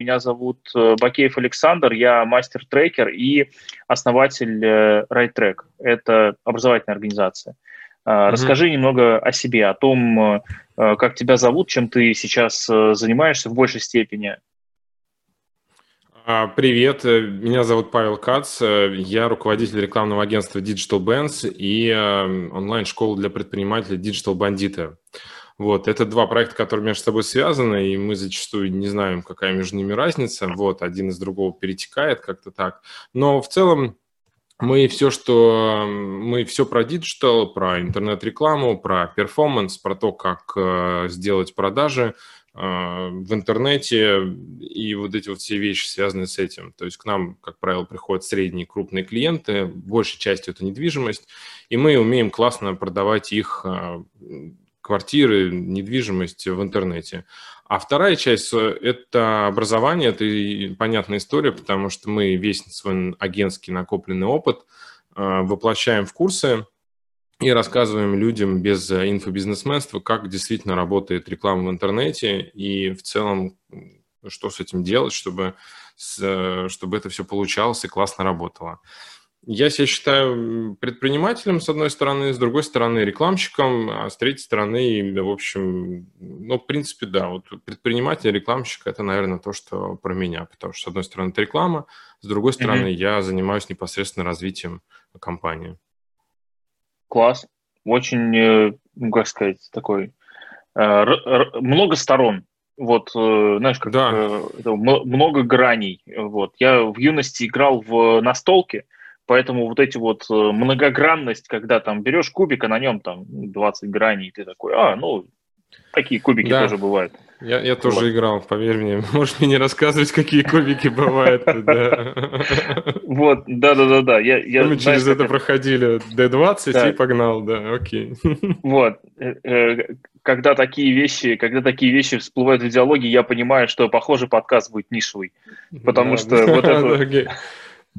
Меня зовут э, Бакеев Александр, я мастер-трекер и основатель э, RideTrack. Это образовательная организация. Mm-hmm. Расскажи немного о себе, о том, как тебя зовут, чем ты сейчас занимаешься в большей степени. А, привет, меня зовут Павел Кац, я руководитель рекламного агентства Digital Bands и онлайн-школы для предпринимателей Digital Bandita. Вот, это два проекта, которые между собой связаны, и мы зачастую не знаем, какая между ними разница. Вот, один из другого перетекает как-то так. Но в целом мы все, что мы все про digital, про интернет-рекламу, про performance, про то, как э, сделать продажи э, в интернете и вот эти вот все вещи, связанные с этим. То есть к нам, как правило, приходят средние крупные клиенты, большей частью это недвижимость, и мы умеем классно продавать их э, квартиры, недвижимость в интернете. А вторая часть – это образование, это понятная история, потому что мы весь свой агентский накопленный опыт э, воплощаем в курсы и рассказываем людям без инфобизнесменства, как действительно работает реклама в интернете и в целом, что с этим делать, чтобы, чтобы это все получалось и классно работало. Я себя считаю предпринимателем, с одной стороны, с другой стороны, рекламщиком, а с третьей стороны, в общем, ну, в принципе, да, вот предприниматель, рекламщик – это, наверное, то, что про меня, потому что, с одной стороны, это реклама, с другой стороны, mm-hmm. я занимаюсь непосредственно развитием компании. Класс. Очень, э, ну, как сказать, такой, э, много сторон вот, э, знаешь, как да. много граней. Вот. Я в юности играл в настолке, Поэтому вот эти вот э, многогранность, когда там берешь кубик, а на нем там 20 граней, и ты такой, а, ну, такие кубики да. тоже бывают. Я, я тоже вот. играл, поверь мне. Можешь мне не рассказывать, какие кубики бывают. Вот, да-да-да-да. Мы через это проходили D20 и погнал, да, окей. Вот. Э, э, когда такие вещи, когда такие вещи всплывают в диалоге, я понимаю, что, похоже, подкаст будет нишевый. Потому что вот это...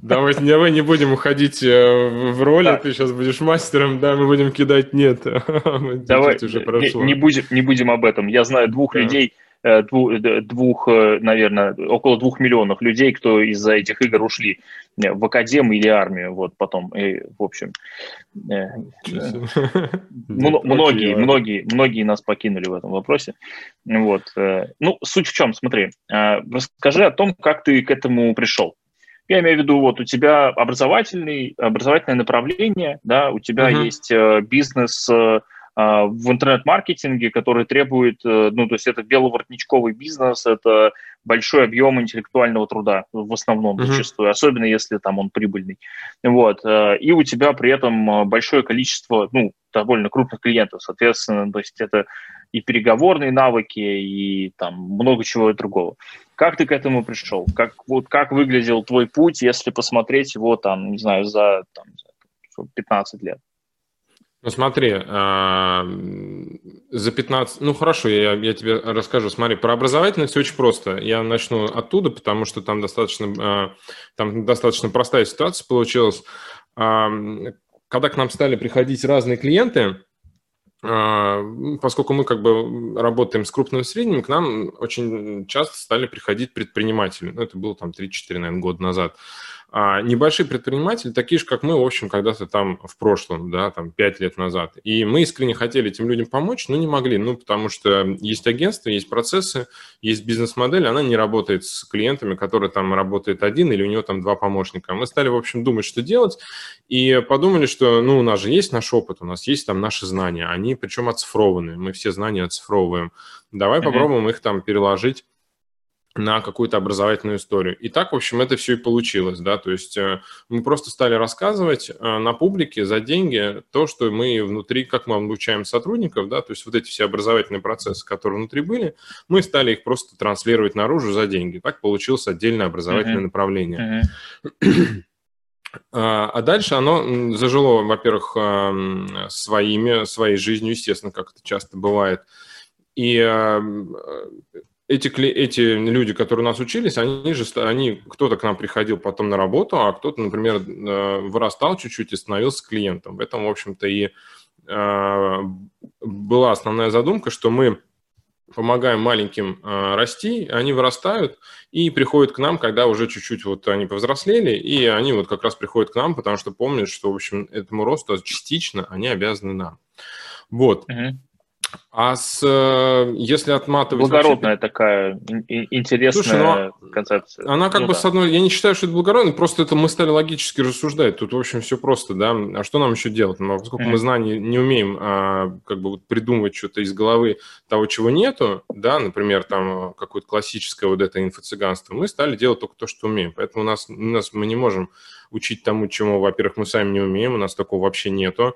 Давай, давай не будем уходить э, в роли, да. ты сейчас будешь мастером, да, мы будем кидать нет. Давай, уже прошло. Не, не, будем, не будем об этом. Я знаю двух да. людей, э, двух, двух, э, наверное, около двух миллионов людей, кто из-за этих игр ушли в академию или армию, вот потом, и, в общем, многие, многие, многие нас покинули в этом вопросе, вот. Ну, суть в чем, смотри, расскажи о том, как ты к этому пришел. Я имею в виду, вот у тебя образовательный, образовательное направление, да, у тебя uh-huh. есть э, бизнес э, а, в интернет-маркетинге, который требует, э, ну, то есть это беловоротничковый бизнес, это большой объем интеллектуального труда в основном uh-huh. зачастую, особенно если там он прибыльный. Вот. Э, и у тебя при этом большое количество, ну, довольно крупных клиентов, соответственно, то есть это и переговорные навыки, и там много чего другого. Как ты к этому пришел? Как, вот, как выглядел твой путь, если посмотреть его там, не знаю, за там, 15 лет? Ну смотри, а, за 15... Ну хорошо, я, я тебе расскажу. Смотри, про образовательность очень просто. Я начну оттуда, потому что там достаточно, а, там достаточно простая ситуация получилась. Когда к нам стали приходить разные клиенты, поскольку мы как бы работаем с крупным и средним, к нам очень часто стали приходить предприниматели. Ну, это было там 3-4, наверное, года назад. А небольшие предприниматели, такие же, как мы, в общем, когда-то там в прошлом, да, там 5 лет назад. И мы искренне хотели этим людям помочь, но не могли, ну, потому что есть агентство, есть процессы, есть бизнес-модель, она не работает с клиентами, которые там работает один или у него там два помощника. Мы стали, в общем, думать, что делать, и подумали, что, ну, у нас же есть наш опыт, у нас есть там наши знания, они причем оцифрованы, мы все знания оцифровываем. Давай mm-hmm. попробуем их там переложить на какую-то образовательную историю. И так, в общем, это все и получилось, да, то есть э, мы просто стали рассказывать э, на публике за деньги то, что мы внутри, как мы обучаем сотрудников, да, то есть вот эти все образовательные процессы, которые внутри были, мы стали их просто транслировать наружу за деньги. Так получилось отдельное образовательное mm-hmm. направление. Mm-hmm. А дальше оно зажило, во-первых, эм, своими, своей жизнью, естественно, как это часто бывает. И эти, эти люди, которые у нас учились, они же, они, кто-то к нам приходил потом на работу, а кто-то, например, э, вырастал чуть-чуть и становился клиентом. В этом, в общем-то, и э, была основная задумка, что мы помогаем маленьким э, расти, они вырастают и приходят к нам, когда уже чуть-чуть вот они повзрослели, и они вот как раз приходят к нам, потому что помнят, что, в общем, этому росту частично они обязаны нам. Вот. Угу. А с, э, если отматывать... Благородная вообще... такая интересная Слушай, ну, концепция. Она как ну, бы да. с одной... Я не считаю, что это благородно, просто это мы стали логически рассуждать. Тут, в общем, все просто, да. А что нам еще делать? Ну, поскольку mm-hmm. мы знаний не умеем а, как бы вот придумывать что-то из головы того, чего нету, да, например, там какое-то классическое вот это инфо-цыганство, мы стали делать только то, что умеем. Поэтому у нас, у нас мы не можем учить тому, чему, во-первых, мы сами не умеем, у нас такого вообще нету.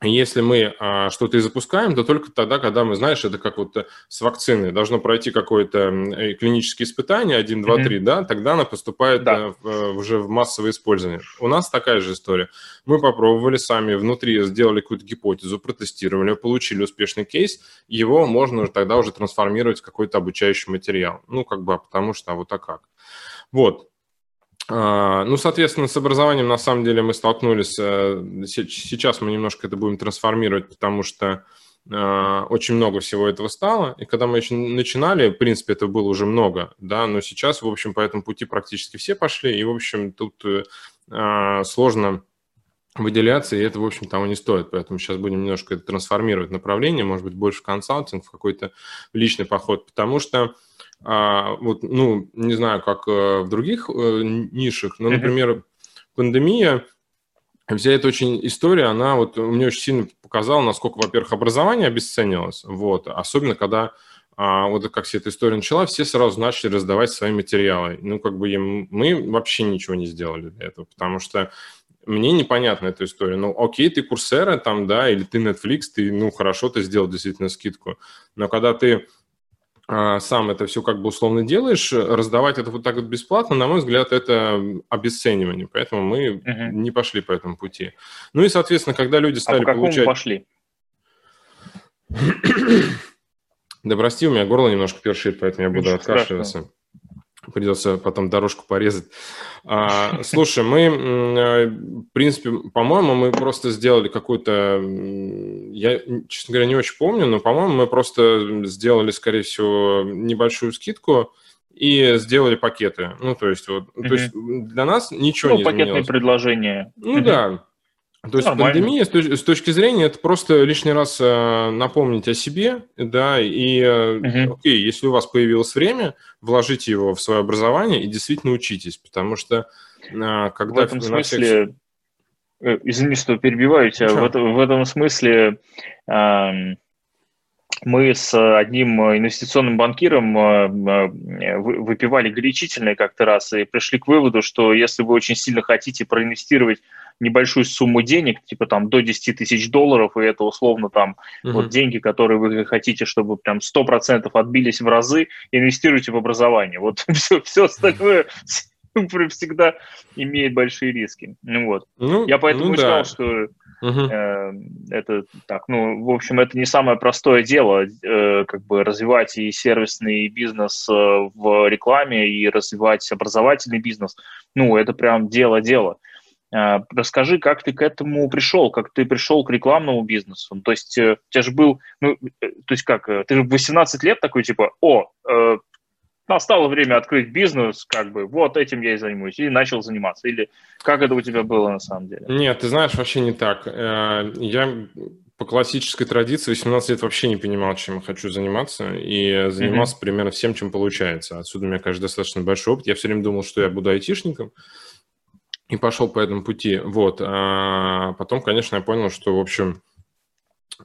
Если мы а, что-то и запускаем, то только тогда, когда мы, знаешь, это как вот э, с вакциной, должно пройти какое-то э, клиническое испытание, 1, 2, 3, mm-hmm. да, тогда она поступает да. а, в, уже в массовое использование. У нас такая же история. Мы попробовали сами внутри, сделали какую-то гипотезу, протестировали, получили успешный кейс, его можно тогда уже трансформировать в какой-то обучающий материал. Ну, как бы, а потому что, а вот а как. Вот, ну, соответственно, с образованием на самом деле мы столкнулись. Э, сейчас мы немножко это будем трансформировать, потому что а, очень много всего этого стало. И когда мы еще начинали, в принципе, это было уже много, да, но сейчас, в общем, по этому пути практически все пошли. И, в общем, тут э, а, сложно выделяться, и это, в общем, того не стоит. Поэтому сейчас будем немножко это трансформировать направление, может быть, больше в консалтинг, в какой-то личный поход, потому что а, вот, ну, не знаю, как э, в других э, нишах, но, например, пандемия, вся эта очень история, она вот мне очень сильно показала, насколько, во-первых, образование обесценилось, вот, особенно когда а, вот как вся эта история начала, все сразу начали раздавать свои материалы. Ну, как бы мы вообще ничего не сделали для этого, потому что мне непонятна эта история. Ну, окей, ты курсера там, да, или ты Netflix, ты, ну, хорошо, ты сделал действительно скидку. Но когда ты сам это все как бы условно делаешь, раздавать это вот так вот бесплатно, на мой взгляд, это обесценивание. Поэтому мы угу. не пошли по этому пути. Ну и, соответственно, когда люди стали а по получать... пошли? да прости, у меня горло немножко першит, поэтому я буду откашливаться придется потом дорожку порезать. А, слушай, мы, э, в принципе, по-моему, мы просто сделали какую-то, я, честно говоря, не очень помню, но, по-моему, мы просто сделали, скорее всего, небольшую скидку и сделали пакеты. Ну, то есть, вот, mm-hmm. то есть для нас ничего ну, не изменилось. пакетные предложения. Ну, mm-hmm. да. То есть Нормально. пандемия с, точ- с точки зрения это просто лишний раз э, напомнить о себе, да, и угу. окей, если у вас появилось время, вложите его в свое образование и действительно учитесь, потому что э, когда... В этом смысле, всех... извини, что перебиваю тебя, в, это, в этом смысле э, мы с одним инвестиционным банкиром выпивали горячительное как-то раз и пришли к выводу, что если вы очень сильно хотите проинвестировать небольшую сумму денег, типа там до 10 тысяч долларов, и это условно там uh-huh. вот деньги, которые вы хотите, чтобы прям 100% отбились в разы, инвестируйте в образование. Вот все, все остальное всегда имеет большие риски. Ну вот. Ну, Я поэтому ну, сказал, да. что Uh-huh. Это так, ну, в общем, это не самое простое дело, э, как бы развивать и сервисный бизнес э, в рекламе, и развивать образовательный бизнес. Ну, это прям дело-дело. А, расскажи, как ты к этому пришел, как ты пришел к рекламному бизнесу. Ну, то есть э, у тебя же был, ну, э, то есть как, э, ты же в 18 лет такой, типа, о, э, настало время открыть бизнес, как бы, вот этим я и займусь, и начал заниматься. Или как это у тебя было на самом деле? Нет, ты знаешь, вообще не так. Я по классической традиции 18 лет вообще не понимал, чем я хочу заниматься, и занимался mm-hmm. примерно всем, чем получается. Отсюда у меня, конечно, достаточно большой опыт. Я все время думал, что я буду айтишником, и пошел по этому пути. Вот. А потом, конечно, я понял, что, в общем,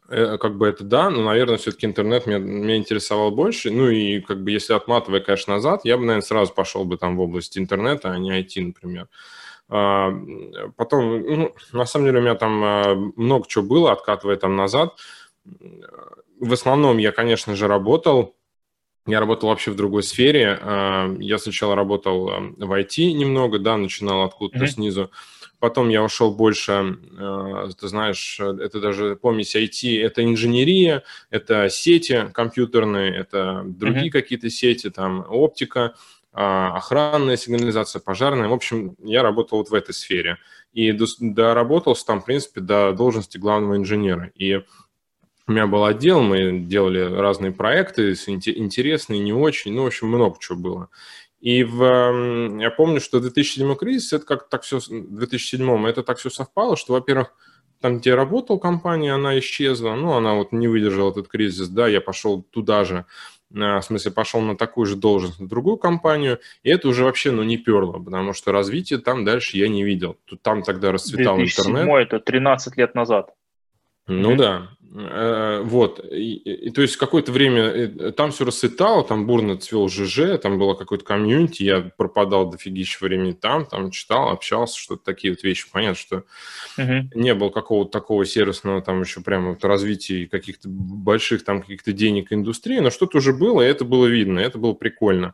э, как бы это да, но, наверное, все-таки интернет меня, меня интересовал больше. Ну и как бы если отматывая, конечно, назад, я бы, наверное, сразу пошел бы там в область интернета, а не IT, например. А, потом, ну, на самом деле, у меня там а, много чего было, откатывая там назад. В основном я, конечно же, работал я работал вообще в другой сфере. Я сначала работал в IT немного, да, начинал откуда-то mm-hmm. снизу. Потом я ушел больше, ты знаешь, это даже помесь IT, это инженерия, это сети компьютерные, это другие mm-hmm. какие-то сети, там оптика, а, охранная сигнализация, пожарная. В общем, я работал вот в этой сфере. И доработался там, в принципе, до должности главного инженера. И У меня был отдел, мы делали разные проекты, интересные, не очень, ну, в общем, много чего было. И в, я помню, что 2007 кризис, это как так все, 2007 это так все совпало, что, во-первых, там, где работал компания, она исчезла, ну, она вот не выдержала этот кризис, да, я пошел туда же, а, в смысле, пошел на такую же должность, на другую компанию, и это уже вообще, ну, не перло, потому что развитие там дальше я не видел. Там тогда расцветал 2007 интернет. это 13 лет назад. Ну mm-hmm. да, Э, вот, и, и, то есть какое-то время э, там все расцветало, там бурно цвел ЖЖ, там было какое-то комьюнити, я пропадал дофигища времени там, там читал, общался, что-то такие вот вещи. Понятно, что uh-huh. не было какого-то такого сервисного там еще прямо вот развития каких-то больших там каких-то денег индустрии, но что-то уже было, и это было видно, это было прикольно.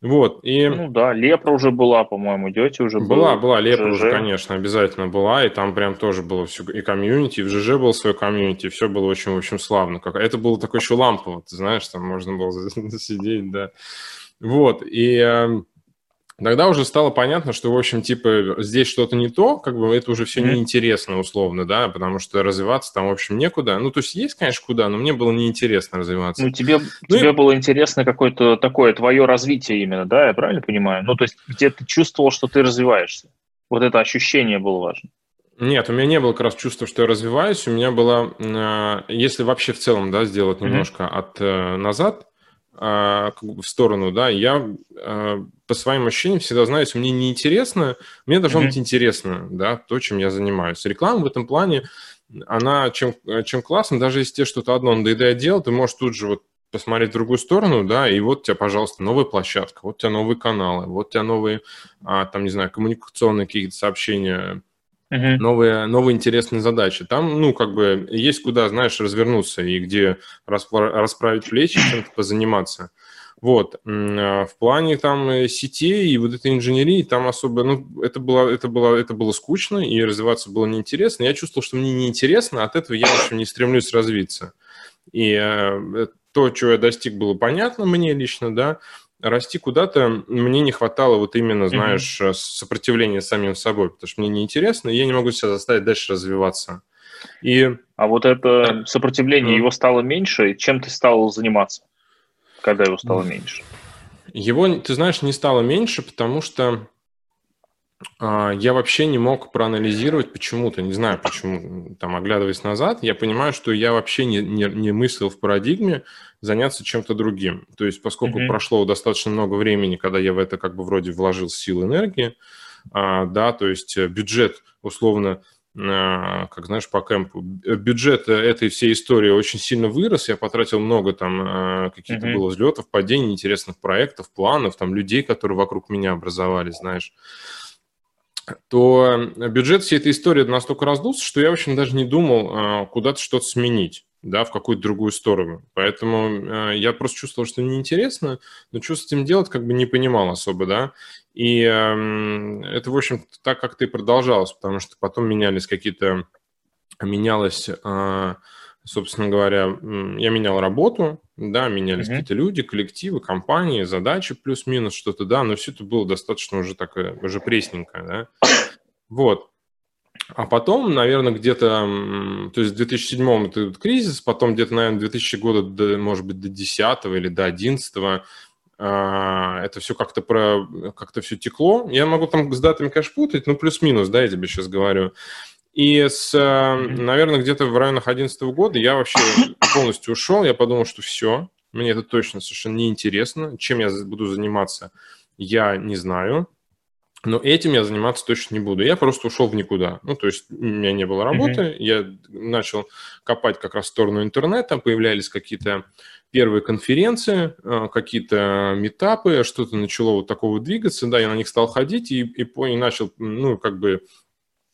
Вот, и... Ну да, Лепра уже была, по-моему, Дети уже была. Была, была, Лепра уже, конечно, обязательно была, и там прям тоже было все, и комьюнити, и в ЖЖ был свой комьюнити, все было очень, в общем, славно. Как... Это было такое еще лампово, ты знаешь, там можно было сидеть, да. Вот, и эм, Тогда уже стало понятно, что, в общем, типа, здесь что-то не то, как бы это уже все mm-hmm. неинтересно, условно, да, потому что развиваться там, в общем, некуда. Ну, то есть есть, конечно, куда, но мне было неинтересно развиваться. Ну, тебе, ну, тебе и... было интересно какое-то такое твое развитие именно, да, я правильно понимаю? Ну, то есть где ты чувствовал, что ты развиваешься. Вот это ощущение было важно. Нет, у меня не было как раз чувства, что я развиваюсь. У меня было, э, если вообще в целом, да, сделать немножко mm-hmm. от э, назад, а, как бы в сторону, да, я а, по своим ощущениям всегда знаю, если мне неинтересно, мне должно mm-hmm. быть интересно, да, то, чем я занимаюсь. Реклама в этом плане, она чем, чем классно, даже если тебе что-то одно надоедает делать, ты можешь тут же вот посмотреть в другую сторону, да, и вот у тебя, пожалуйста, новая площадка, вот у тебя новые каналы, вот у тебя новые, а, там, не знаю, коммуникационные какие-то сообщения, uh-huh. новые, новые интересные задачи. Там, ну, как бы есть куда, знаешь, развернуться и где расправить плечи, чем-то позаниматься. Вот. А в плане там э, сетей и вот этой инженерии там особо, ну, это было, это было, это было скучно и развиваться было неинтересно. Я чувствовал, что мне неинтересно, от этого я, в общем, не стремлюсь развиться. И э, то, чего я достиг, было понятно мне лично, да, расти куда-то мне не хватало вот именно, знаешь, mm-hmm. сопротивления самим собой, потому что мне неинтересно, и я не могу себя заставить дальше развиваться. И... А вот это сопротивление, mm-hmm. его стало меньше, чем ты стал заниматься, когда его стало mm-hmm. меньше? Его, ты знаешь, не стало меньше, потому что я вообще не мог проанализировать почему-то, не знаю почему, там, оглядываясь назад, я понимаю, что я вообще не, не, не мыслил в парадигме заняться чем-то другим. То есть, поскольку mm-hmm. прошло достаточно много времени, когда я в это как бы вроде вложил силы энергии, а, да, то есть э, бюджет, условно, а, как знаешь, по кемпу, бюджет этой всей истории очень сильно вырос, я потратил много там а, каких-то mm-hmm. было взлетов, падений, интересных проектов, планов, там людей, которые вокруг меня образовались, знаешь то бюджет всей этой истории настолько раздулся, что я, в общем, даже не думал а, куда-то что-то сменить, да, в какую-то другую сторону. Поэтому а, я просто чувствовал, что неинтересно, но что с этим делать, как бы не понимал особо, да. И это, в общем, так как-то и продолжалось, потому что потом менялись какие-то, менялось а, собственно говоря, я менял работу, да, менялись mm-hmm. какие-то люди, коллективы, компании, задачи плюс-минус что-то, да, но все это было достаточно уже такое, уже пресненькое, да. Вот. А потом, наверное, где-то, то есть в 2007 это кризис, потом где-то, наверное, 2000 года, до, может быть, до 10 или до 11 а, это все как-то про как-то все текло. Я могу там с датами, конечно, путать, но плюс-минус, да, я тебе сейчас говорю. И с, наверное, где-то в районах 2011 года я вообще полностью ушел. Я подумал, что все, мне это точно совершенно неинтересно. Чем я буду заниматься, я не знаю. Но этим я заниматься точно не буду. Я просто ушел в никуда. Ну, то есть у меня не было работы, mm-hmm. я начал копать как раз в сторону интернета, появлялись какие-то первые конференции, э, какие-то метапы, что-то начало вот такого двигаться, да, я на них стал ходить и, и, и начал, ну, как бы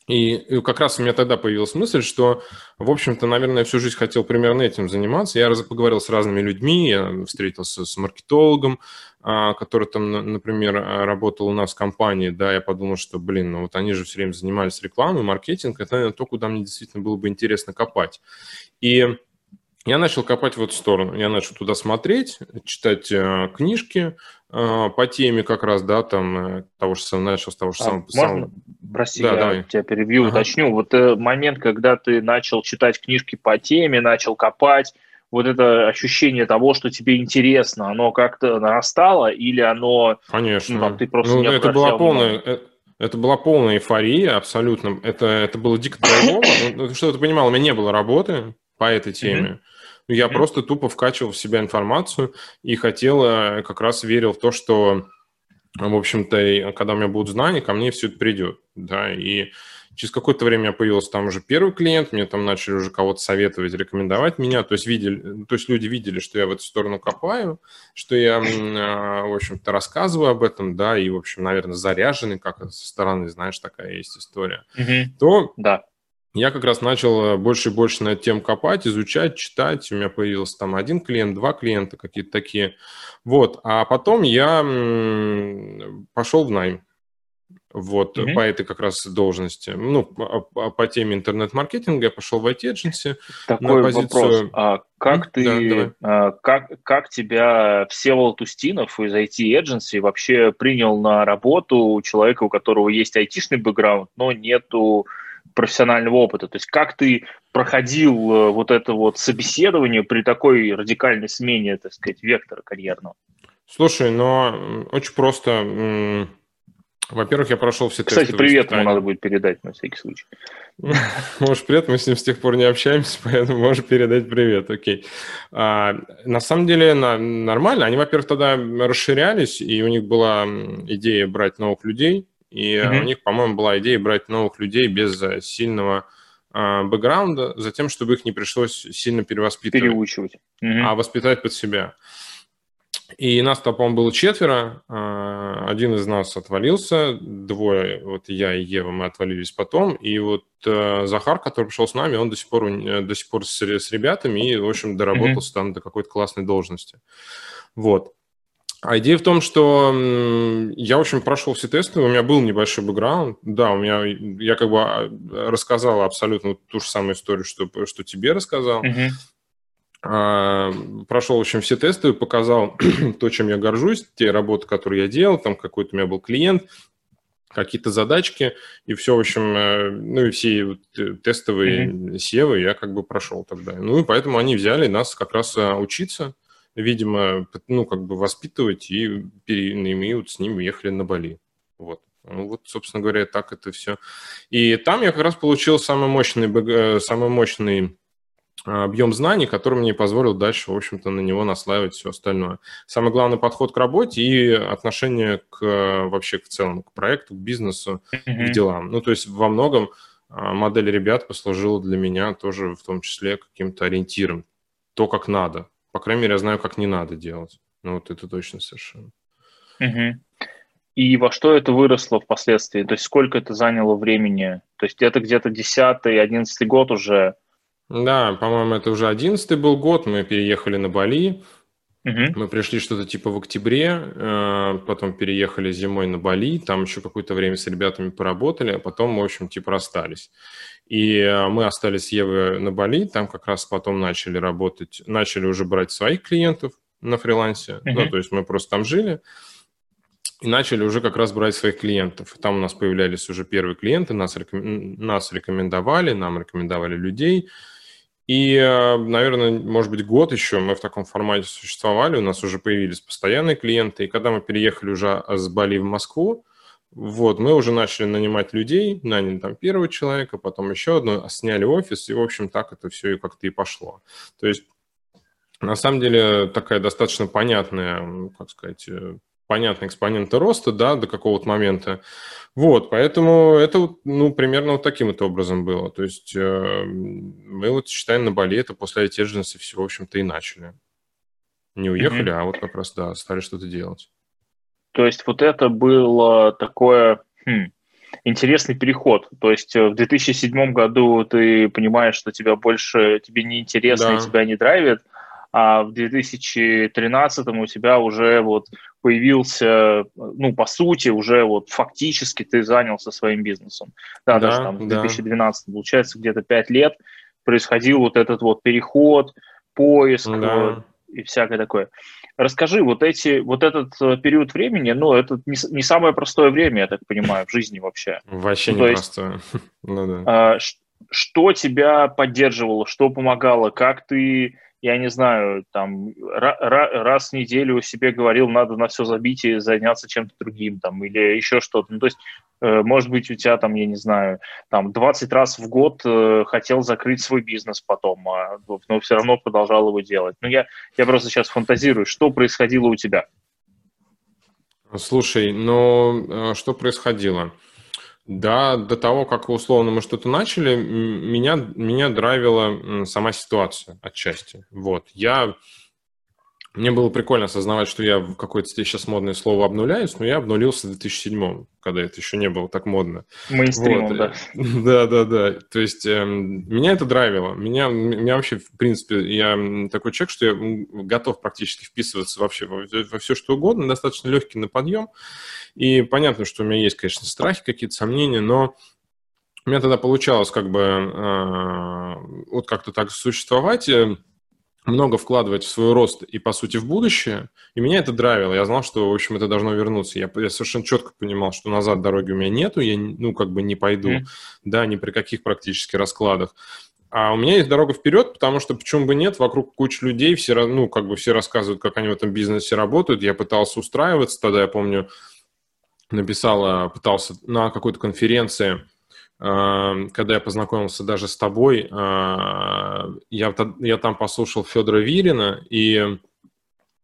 и, как раз у меня тогда появилась мысль, что, в общем-то, наверное, всю жизнь хотел примерно этим заниматься. Я поговорил с разными людьми, я встретился с маркетологом, а, который там, например, работал у нас в компании, да, я подумал, что, блин, ну вот они же все время занимались рекламой, маркетингом, это, наверное, то, куда мне действительно было бы интересно копать. И я начал копать в эту сторону. Я начал туда смотреть, читать э, книжки по теме как раз, да, там, э, того же самого, начал с того же а, самого... Можно? прости, да, я давай. тебя перебью, ага. уточню. Вот э, момент, когда ты начал читать книжки по теме, начал копать, вот это ощущение того, что тебе интересно, оно как-то нарастало или оно... Конечно. Ну, там, ты просто ну, не это была полная... Э, это была полная эйфория, абсолютно. Это, это было дико драйвово. Ну, что ты понимал, у меня не было работы по этой теме. Mm-hmm. Я mm-hmm. просто тупо вкачивал в себя информацию и хотел, э, как раз верил в то, что, в общем-то, когда у меня будут знания, ко мне все это придет. Да, и Через какое-то время появился там уже первый клиент, мне там начали уже кого-то советовать, рекомендовать меня, то есть, видели, то есть люди видели, что я в эту сторону копаю, что я, а, в общем-то, рассказываю об этом, да, и, в общем, наверное, заряженный, как со стороны, знаешь, такая есть история, угу. то да. Я как раз начал больше и больше на эту тему копать, изучать, читать, у меня появился там один клиент, два клиента какие-то такие, вот, а потом я пошел в найм, вот, mm-hmm. по этой как раз должности. Ну, по, по теме интернет-маркетинга я пошел в IT-эдженси. Такой на позицию... вопрос. А как ты, да, а, как, как тебя Всеволод Устинов из IT-эдженси вообще принял на работу человека, у которого есть айтишный бэкграунд, но нету профессионального опыта? То есть как ты проходил э, вот это вот собеседование при такой радикальной смене, так сказать, вектора карьерного? Слушай, но очень просто во-первых, я прошел все Кстати, тесты. Кстати, привет ему надо будет передать на всякий случай. Можешь привет, мы с ним с тех пор не общаемся, поэтому можешь передать привет, окей. А, на самом деле на, нормально. Они, во-первых, тогда расширялись, и у них была идея брать новых людей, и угу. у них, по-моему, была идея брать новых людей без э, сильного а, бэкграунда, за тем, чтобы их не пришлось сильно перевоспитывать. Переучивать. Угу. А воспитать под себя. И нас по-моему, было четверо. А, один из нас отвалился, двое, вот я и Ева, мы отвалились потом. И вот э, Захар, который пришел с нами, он до сих пор, э, до сих пор с, с ребятами и, в общем, доработался mm-hmm. там до какой-то классной должности. Вот. А идея в том, что я, в общем, прошел все тесты, у меня был небольшой бэкграунд. Да, у меня, я как бы а, рассказал абсолютно ту же самую историю, что, что тебе рассказал. Uh-huh. А, прошел, в общем, все тесты, показал то, чем я горжусь, те работы, которые я делал, там какой-то у меня был клиент, какие-то задачки, и все, в общем, э, ну и все э, тестовые mm-hmm. севы я как бы прошел тогда. Ну и поэтому они взяли нас как раз э, учиться, видимо, ну как бы воспитывать, и, вот с ними ехали на Бали. Вот. Ну, вот, собственно говоря, так это все. И там я как раз получил самый мощный, самый мощный объем знаний, который мне позволил дальше, в общем-то, на него наслаивать все остальное. Самый главный подход к работе и отношение к вообще к целому, к проекту, к бизнесу, mm-hmm. к делам. Ну, то есть во многом а, модель ребят послужила для меня тоже в том числе каким-то ориентиром. То, как надо. По крайней мере, я знаю, как не надо делать. Ну, вот это точно совершенно. Угу. И во что это выросло впоследствии? То есть сколько это заняло времени? То есть это где-то 10-11 год уже да, по-моему, это уже одиннадцатый был год, мы переехали на Бали, угу. мы пришли что-то типа в октябре, э, потом переехали зимой на Бали, там еще какое-то время с ребятами поработали, а потом, в общем, типа расстались. И э, мы остались с Евой на Бали, там как раз потом начали работать, начали уже брать своих клиентов на фрилансе, угу. ну, то есть мы просто там жили, и начали уже как раз брать своих клиентов. Там у нас появлялись уже первые клиенты, нас, реком... нас рекомендовали, нам рекомендовали людей – и, э, наверное, может быть, год еще мы в таком формате существовали, у нас уже появились постоянные клиенты, и когда мы переехали уже с Бали в Москву, вот, мы уже начали нанимать людей, наняли там первого человека, потом еще одну, сняли офис, и, в общем, так это все и как-то и пошло. То есть, на самом деле, такая достаточно понятная, как сказать, э, понятные экспоненты роста, да, до какого-то момента. Вот, поэтому это, ну, примерно вот таким вот образом было. То есть э, мы вот считаем на Бали это после IT все, в общем-то, и начали. Не уехали, mm-hmm. а вот как раз, да, стали что-то делать. То есть вот это было такое хм, интересный переход. То есть э, в 2007 году ты понимаешь, что тебя больше, тебе не интересно да. и тебя не драйвит, а в 2013 у тебя уже вот появился, ну, по сути, уже вот фактически ты занялся своим бизнесом. Да, да даже там в 2012, да. получается, где-то 5 лет происходил вот этот вот переход, поиск да. вот, и всякое такое. Расскажи, вот эти, вот этот э, период времени, ну, это не, не самое простое время, я так понимаю, в жизни вообще. Вообще ну, не простое. ну, да. а, что тебя поддерживало, что помогало, как ты я не знаю, там раз в неделю себе говорил, надо на все забить и заняться чем-то другим, там, или еще что-то. Ну, то есть, э, может быть, у тебя там, я не знаю, там 20 раз в год э, хотел закрыть свой бизнес потом, а, но все равно продолжал его делать. Ну, я, я просто сейчас фантазирую, что происходило у тебя? Слушай, ну, э, что происходило? Да, до того, как условно мы что-то начали, меня, меня драйвила сама ситуация отчасти. Вот. Я мне было прикольно осознавать, что я в степени сейчас модное слово обнуляюсь, но я обнулился в 2007 когда это еще не было так модно. Мейнстримом, вот. да. Да, да, да. То есть э, меня это драйвило. Меня, меня вообще, в принципе, я такой человек, что я готов практически вписываться вообще во, во все, что угодно, достаточно легкий на подъем. И понятно, что у меня есть, конечно, страхи, какие-то сомнения, но у меня тогда получалось как бы э, вот как-то так существовать, э, много вкладывать в свой рост и, по сути, в будущее. И меня это драйвило. Я знал, что, в общем, это должно вернуться. Я, я совершенно четко понимал, что назад дороги у меня нету, я, ну, как бы не пойду, mm. да, ни при каких практически раскладах. А у меня есть дорога вперед, потому что почему бы нет, вокруг куча людей, все, ну, как бы все рассказывают, как они в этом бизнесе работают. Я пытался устраиваться, тогда я помню, написал, пытался на какой-то конференции когда я познакомился даже с тобой, а, я, я там послушал Федора Вирина, и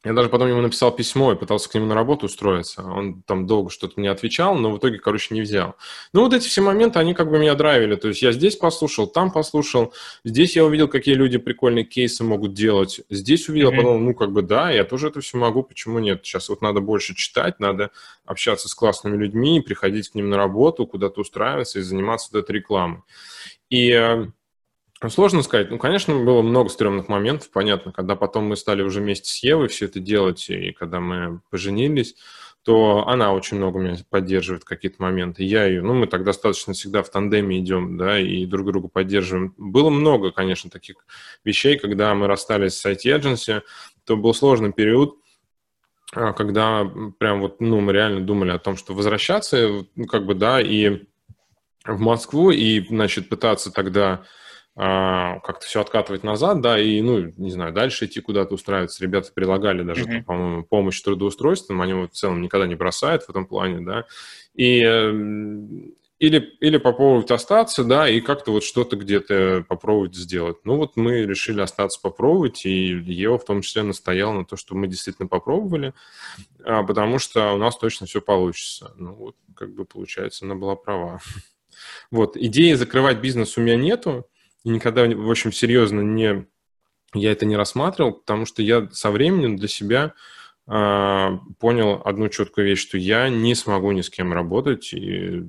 я даже потом ему написал письмо и пытался к нему на работу устроиться. Он там долго что-то мне отвечал, но в итоге, короче, не взял. Ну, вот эти все моменты, они как бы меня драйвили. То есть я здесь послушал, там послушал. Здесь я увидел, какие люди прикольные кейсы могут делать. Здесь увидел, mm-hmm. подумал, ну, как бы да, я тоже это все могу, почему нет? Сейчас вот надо больше читать, надо общаться с классными людьми, приходить к ним на работу, куда-то устраиваться и заниматься вот этой рекламой. И э, сложно сказать. Ну, конечно, было много стрёмных моментов, понятно. Когда потом мы стали уже вместе с Евой все это делать, и когда мы поженились, то она очень много меня поддерживает какие-то моменты. Я ее, ну, мы так достаточно всегда в тандеме идем, да, и друг друга поддерживаем. Было много, конечно, таких вещей, когда мы расстались с IT-agency, то был сложный период, а, когда прям вот, ну, мы реально думали о том, что возвращаться, ну, как бы, да, и в Москву, и, значит, пытаться тогда как-то все откатывать назад, да, и, ну, не знаю, дальше идти куда-то устраиваться. Ребята предлагали даже, mm-hmm. по-моему, помощь трудоустройством, они вот в целом никогда не бросают в этом плане, да, и эм, или, или попробовать остаться, да, и как-то вот что-то где-то попробовать сделать. Ну вот мы решили остаться попробовать, и Ева в том числе настояла на то, что мы действительно попробовали, а, потому что у нас точно все получится. Ну вот, как бы получается, она была права. Вот, идеи закрывать бизнес у меня нету, и никогда, в общем, серьезно не, я это не рассматривал, потому что я со временем для себя э, понял одну четкую вещь, что я не смогу ни с кем работать и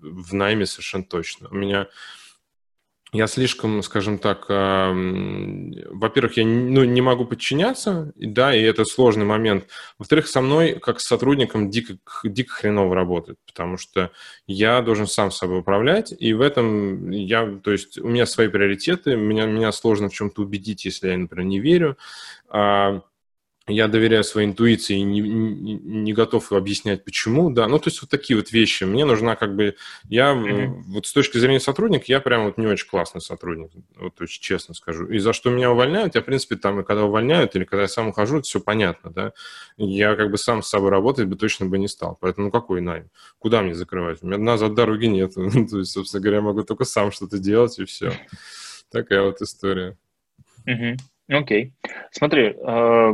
в найме совершенно точно. У меня я слишком, скажем так, э, во-первых, я ну, не могу подчиняться, да, и это сложный момент. Во-вторых, со мной, как с сотрудником, дико, дико хреново работает, потому что я должен сам собой управлять, и в этом я, то есть у меня свои приоритеты, меня, меня сложно в чем-то убедить, если я, например, не верю. А, я доверяю своей интуиции и не, не, не готов объяснять, почему, да, ну, то есть вот такие вот вещи. Мне нужна как бы, я mm-hmm. вот с точки зрения сотрудника, я прям вот не очень классный сотрудник, вот очень честно скажу. И за что меня увольняют, я, в принципе, там, когда увольняют или когда я сам ухожу, это все понятно, да. Я как бы сам с собой работать бы точно бы не стал, поэтому какой найм? Куда мне закрывать? У меня назад дороги нет, то есть, собственно говоря, я могу только сам что-то делать, и все. Такая вот история. Mm-hmm. Окей. Смотри, э,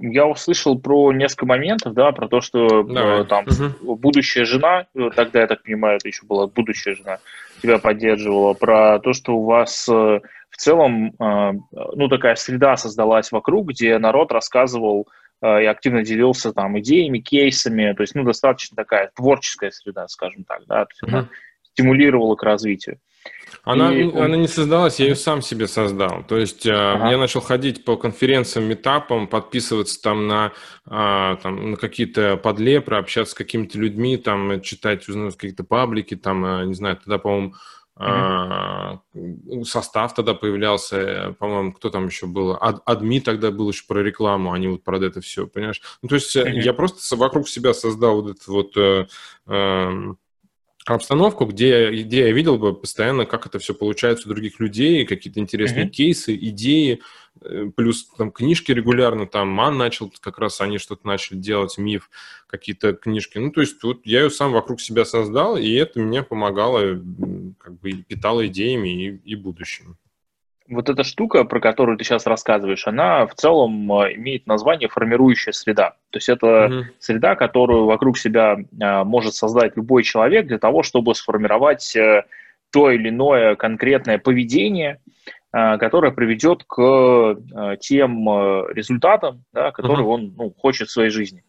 я услышал про несколько моментов, да, про то, что э, там угу. будущая жена, э, тогда, я так понимаю, это еще была будущая жена, тебя поддерживала, про то, что у вас в целом, ну, такая среда создалась вокруг, где народ рассказывал и активно делился там идеями, кейсами, то есть, ну, достаточно такая творческая среда, скажем так, да, то есть угу. она стимулировала к развитию. Она, и... она не создалась, я ее сам себе создал. То есть э, ага. я начал ходить по конференциям, метапам, подписываться там на, а, там, на какие-то подлепры, общаться с какими-то людьми, там, читать, узнавать какие-то паблики, там, э, не знаю, тогда, по-моему, Mm-hmm. Состав тогда появлялся, по-моему, кто там еще был? Ад, Адми тогда был еще про рекламу, они вот про это все, понимаешь? Ну, то есть mm-hmm. я просто вокруг себя создал вот этот вот э, э, обстановку, где, где я видел бы постоянно, как это все получается у других людей, какие-то интересные mm-hmm. кейсы, идеи, э, плюс там книжки регулярно, там Ман начал, как раз они что-то начали делать, Миф, какие-то книжки. Ну, то есть вот я ее сам вокруг себя создал, и это мне помогало, как бы питало идеями и, и будущим вот эта штука, про которую ты сейчас рассказываешь, она в целом э, имеет название формирующая среда. То есть это mm-hmm. среда, которую вокруг себя а, может создать любой человек для того, чтобы сформировать а, то или иное конкретное поведение, которое приведет к тем результатам, да, которые mm-hmm. он ну, хочет в своей жизни.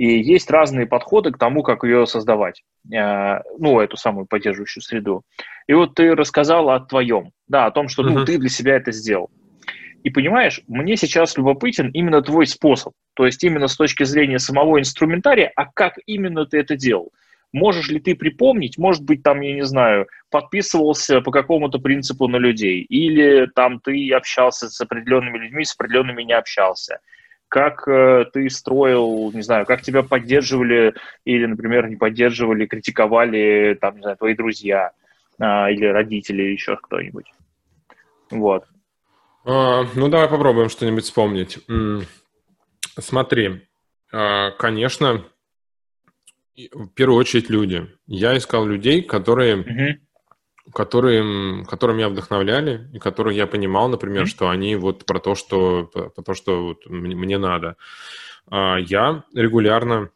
И есть разные подходы к тому, как ее создавать, э, ну, эту самую поддерживающую среду. И вот ты рассказал о твоем, да, о том, что ну, uh-huh. ты для себя это сделал. И понимаешь, мне сейчас любопытен именно твой способ, то есть именно с точки зрения самого инструментария, а как именно ты это делал. Можешь ли ты припомнить, может быть, там, я не знаю, подписывался по какому-то принципу на людей, или там ты общался с определенными людьми, с определенными не общался – как э, ты строил, не знаю, как тебя поддерживали или, например, не поддерживали, критиковали, там, не знаю, твои друзья э, или родители, или еще кто-нибудь. Вот. А, ну, давай попробуем что-нибудь вспомнить. Смотри, а, конечно, в первую очередь люди. Я искал людей, которые... Угу которые, которым меня вдохновляли, и которых я понимал, например, mm-hmm. что они вот про то, что, про то, что вот мне, надо. А, я регулярно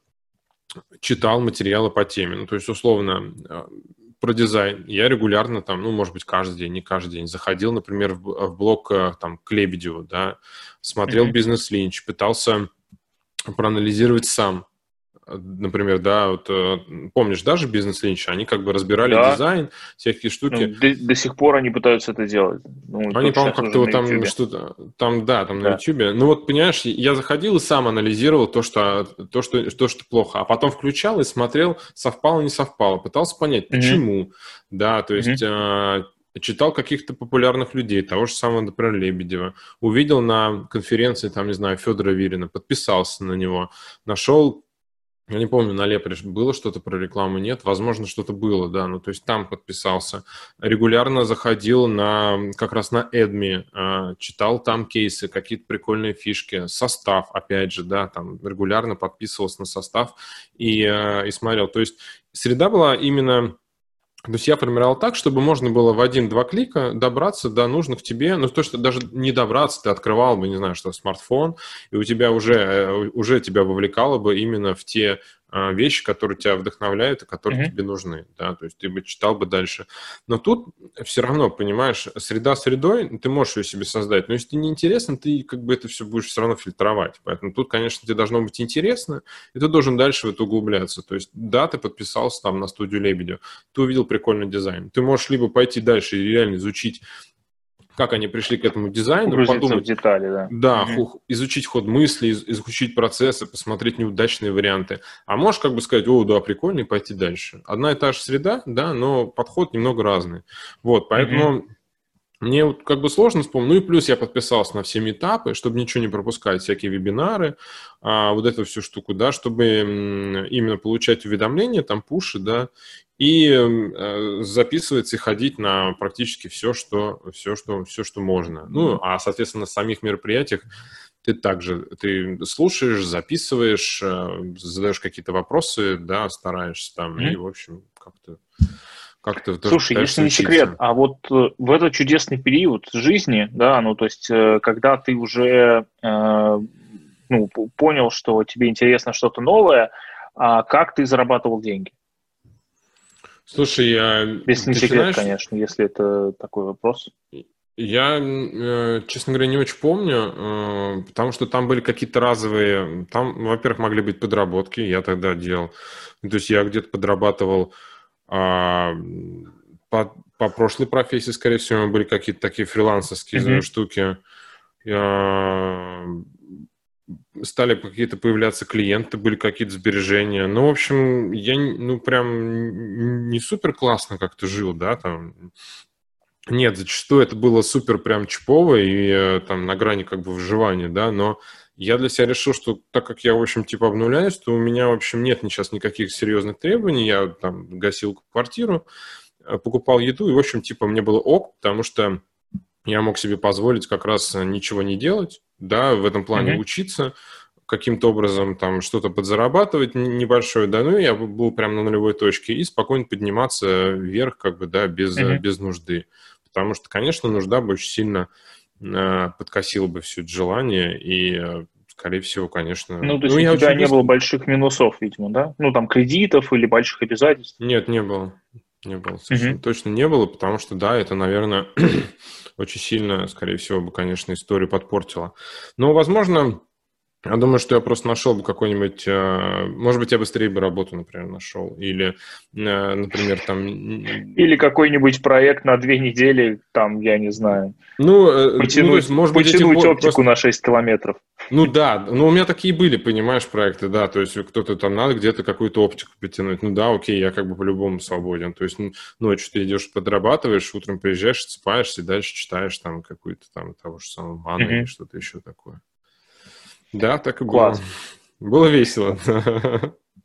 читал материалы по теме. Ну, то есть, условно, а, про дизайн. Я регулярно там, ну, может быть, каждый день, не каждый день, заходил, например, в, в блог э, там к Лебедеву, да, смотрел mm-hmm. бизнес-линч, пытался проанализировать сам, например, да, вот э, помнишь, даже бизнес Линча, они как бы разбирали да. дизайн, всякие штуки. Ну, до, до сих пор они пытаются это делать. Ну, они, по-моему, как-то вот там что-то, там, да, там да. на YouTube. Ну вот, понимаешь, я заходил и сам анализировал то, что, то, что, то, что плохо, а потом включал и смотрел, совпало, не совпало, пытался понять, почему, mm-hmm. да, то есть... Mm-hmm читал каких-то популярных людей, того же самого, например, Лебедева, увидел на конференции, там, не знаю, Федора Вирина, подписался на него, нашел я не помню, на Лепре было что-то про рекламу, нет. Возможно, что-то было, да. Ну, то есть там подписался. Регулярно заходил на, как раз на Эдми, а, читал там кейсы, какие-то прикольные фишки. Состав, опять же, да, там регулярно подписывался на состав и, а, и смотрел. То есть среда была именно то есть я формировал так, чтобы можно было в один-два клика добраться до нужных тебе, ну то, что даже не добраться, ты открывал бы, не знаю, что смартфон, и у тебя уже, э, уже тебя вовлекало бы именно в те вещи, которые тебя вдохновляют и которые mm-hmm. тебе нужны, да, то есть ты бы читал бы дальше. Но тут все равно, понимаешь, среда средой, ты можешь ее себе создать, но если тебе не интересно, ты как бы это все будешь все равно фильтровать. Поэтому тут, конечно, тебе должно быть интересно, и ты должен дальше в это углубляться. То есть, да, ты подписался там на студию Лебедева, ты увидел прикольный дизайн. Ты можешь либо пойти дальше и реально изучить как они пришли к этому дизайну, подумать, в детали, да. Да, угу. изучить ход мысли, изучить процессы, посмотреть неудачные варианты. А можешь как бы сказать, о, да, прикольно, и пойти дальше. Одна и та же среда, да, но подход немного разный. Вот, поэтому угу. Мне вот как бы сложно вспомнить. Ну и плюс я подписался на все метапы, чтобы ничего не пропускать, всякие вебинары, а, вот эту всю штуку, да, чтобы именно получать уведомления, там пуши, да, и э, записываться и ходить на практически все, что, все, что, все, что можно. Ну, а, соответственно, на самих мероприятиях ты также ты слушаешь, записываешь, э, задаешь какие-то вопросы, да, стараешься там, mm-hmm. и, в общем, как-то как-то Слушай, если не секрет, а вот э, в этот чудесный период жизни, да, ну, то есть, когда ты уже э, ну, понял, что тебе интересно что-то новое, а как ты зарабатывал деньги? Слушай, я... Если не секрет, знаешь, конечно, если это такой вопрос. Я, э, честно говоря, не очень помню, э, потому что там были какие-то разовые... Там, во-первых, могли быть подработки, я тогда делал. То есть я где-то подрабатывал а, по, по прошлой профессии, скорее всего, были какие-то такие фрилансовские mm-hmm. штуки. Я стали какие-то появляться клиенты, были какие-то сбережения. Ну, в общем, я, ну, прям не супер классно как-то жил, да, там. Нет, зачастую это было супер прям чипово и э, там на грани как бы выживания, да, но я для себя решил, что так как я, в общем, типа обнуляюсь, то у меня, в общем, нет сейчас никаких серьезных требований. Я там гасил квартиру, э, покупал еду, и, в общем, типа мне было ок, потому что я мог себе позволить как раз ничего не делать, да, в этом плане mm-hmm. учиться, каким-то образом там что-то подзарабатывать небольшое, да, ну, я был прям на нулевой точке и спокойно подниматься вверх, как бы, да, без, mm-hmm. без нужды. Потому что, конечно, нужда бы очень сильно э, подкосила бы все это желание, и, э, скорее всего, конечно... Ну, то есть ну, у тебя не было больших минусов, видимо, да? Ну, там, кредитов или больших обязательств? Нет, не было. Не было, совершенно mm-hmm. точно не было, потому что, да, это, наверное, очень сильно, скорее всего, бы, конечно, историю подпортило. Но, возможно, я думаю, что я просто нашел бы какой-нибудь, э, может быть, я быстрее бы работу, например, нашел, или, э, например, там... Или какой-нибудь проект на две недели, там, я не знаю, ну, э, потянуть, ну, может потянуть быть, оптику просто... на 6 километров. Ну да, ну у меня такие были, понимаешь, проекты, да, то есть кто-то там надо где-то какую-то оптику потянуть, ну да, окей, я как бы по-любому свободен, то есть ну, ночью ты идешь подрабатываешь, утром приезжаешь, отсыпаешься, дальше читаешь там какую-то там того же самого мана mm-hmm. или что-то еще такое. Да, так и Класс. было. Было весело.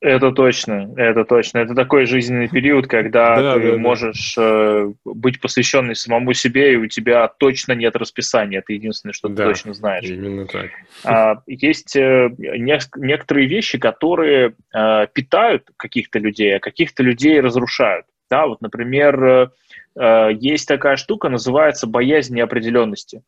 Это точно, это точно. Это такой жизненный период, когда да, ты да, можешь да. быть посвященный самому себе, и у тебя точно нет расписания. Это единственное, что да, ты точно знаешь. Именно так. А, есть э, некоторые вещи, которые э, питают каких-то людей, а каких-то людей разрушают. Да, вот, например, э, есть такая штука, называется боязнь неопределенности.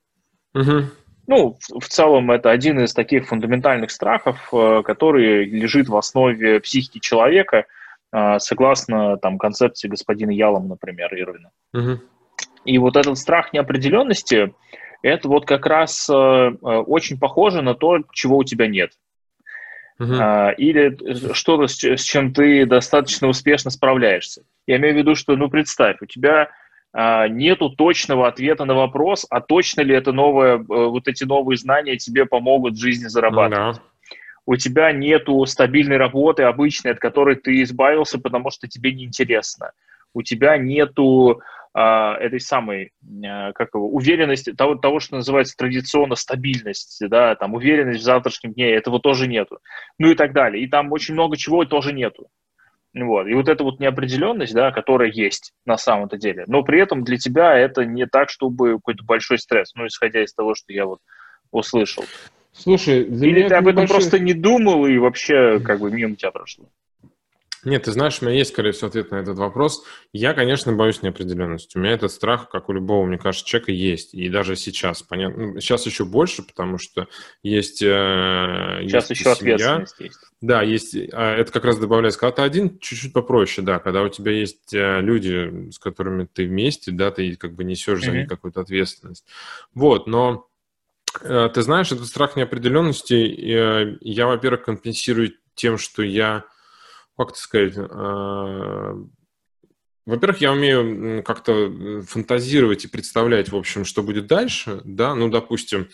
Угу. Ну, в, целом это один из таких фундаментальных страхов, э, который лежит в основе психики человека, э, согласно там концепции господина Ялом, например, Ирвина. Угу. И вот этот страх неопределенности, это вот как раз э, очень похоже на то, чего у тебя нет. Uh-huh. Или что-то, с чем ты достаточно успешно справляешься. Я имею в виду, что, ну, представь, у тебя нету точного ответа на вопрос, а точно ли это новое, э, вот эти новые знания тебе помогут в жизни зарабатывать. Да. У тебя нету стабильной работы обычной, от которой ты избавился, потому что тебе неинтересно. У тебя нету а, этой самой, а, как его, уверенности, того, того, что называется традиционно стабильность, да, там, уверенность в завтрашнем дне, этого тоже нету. Ну и так далее. И там очень много чего тоже нету. Вот. И вот эта вот неопределенность, да, которая есть на самом-то деле, но при этом для тебя это не так, чтобы какой-то большой стресс, ну, исходя из того, что я вот услышал. Слушай, Или ты об этом большой... просто не думал и вообще как бы мимо тебя прошло? Нет, ты знаешь, у меня есть, скорее всего, ответ на этот вопрос. Я, конечно, боюсь неопределенности. У меня этот страх, как у любого, мне кажется, человека есть. И даже сейчас, понятно, ну, сейчас еще больше, потому что есть э, Сейчас есть еще семья. ответственность есть. Да, есть. А, это как раз добавляется. Когда ты один, чуть-чуть попроще, да. Когда у тебя есть э, люди, с которыми ты вместе, да, ты как бы несешь mm-hmm. за них какую-то ответственность. Вот, но э, ты знаешь, этот страх неопределенности я, во-первых, компенсирую тем, что я как это сказать, а, во-первых, я умею как-то фантазировать и представлять, в общем, что будет дальше, да, ну, допустим,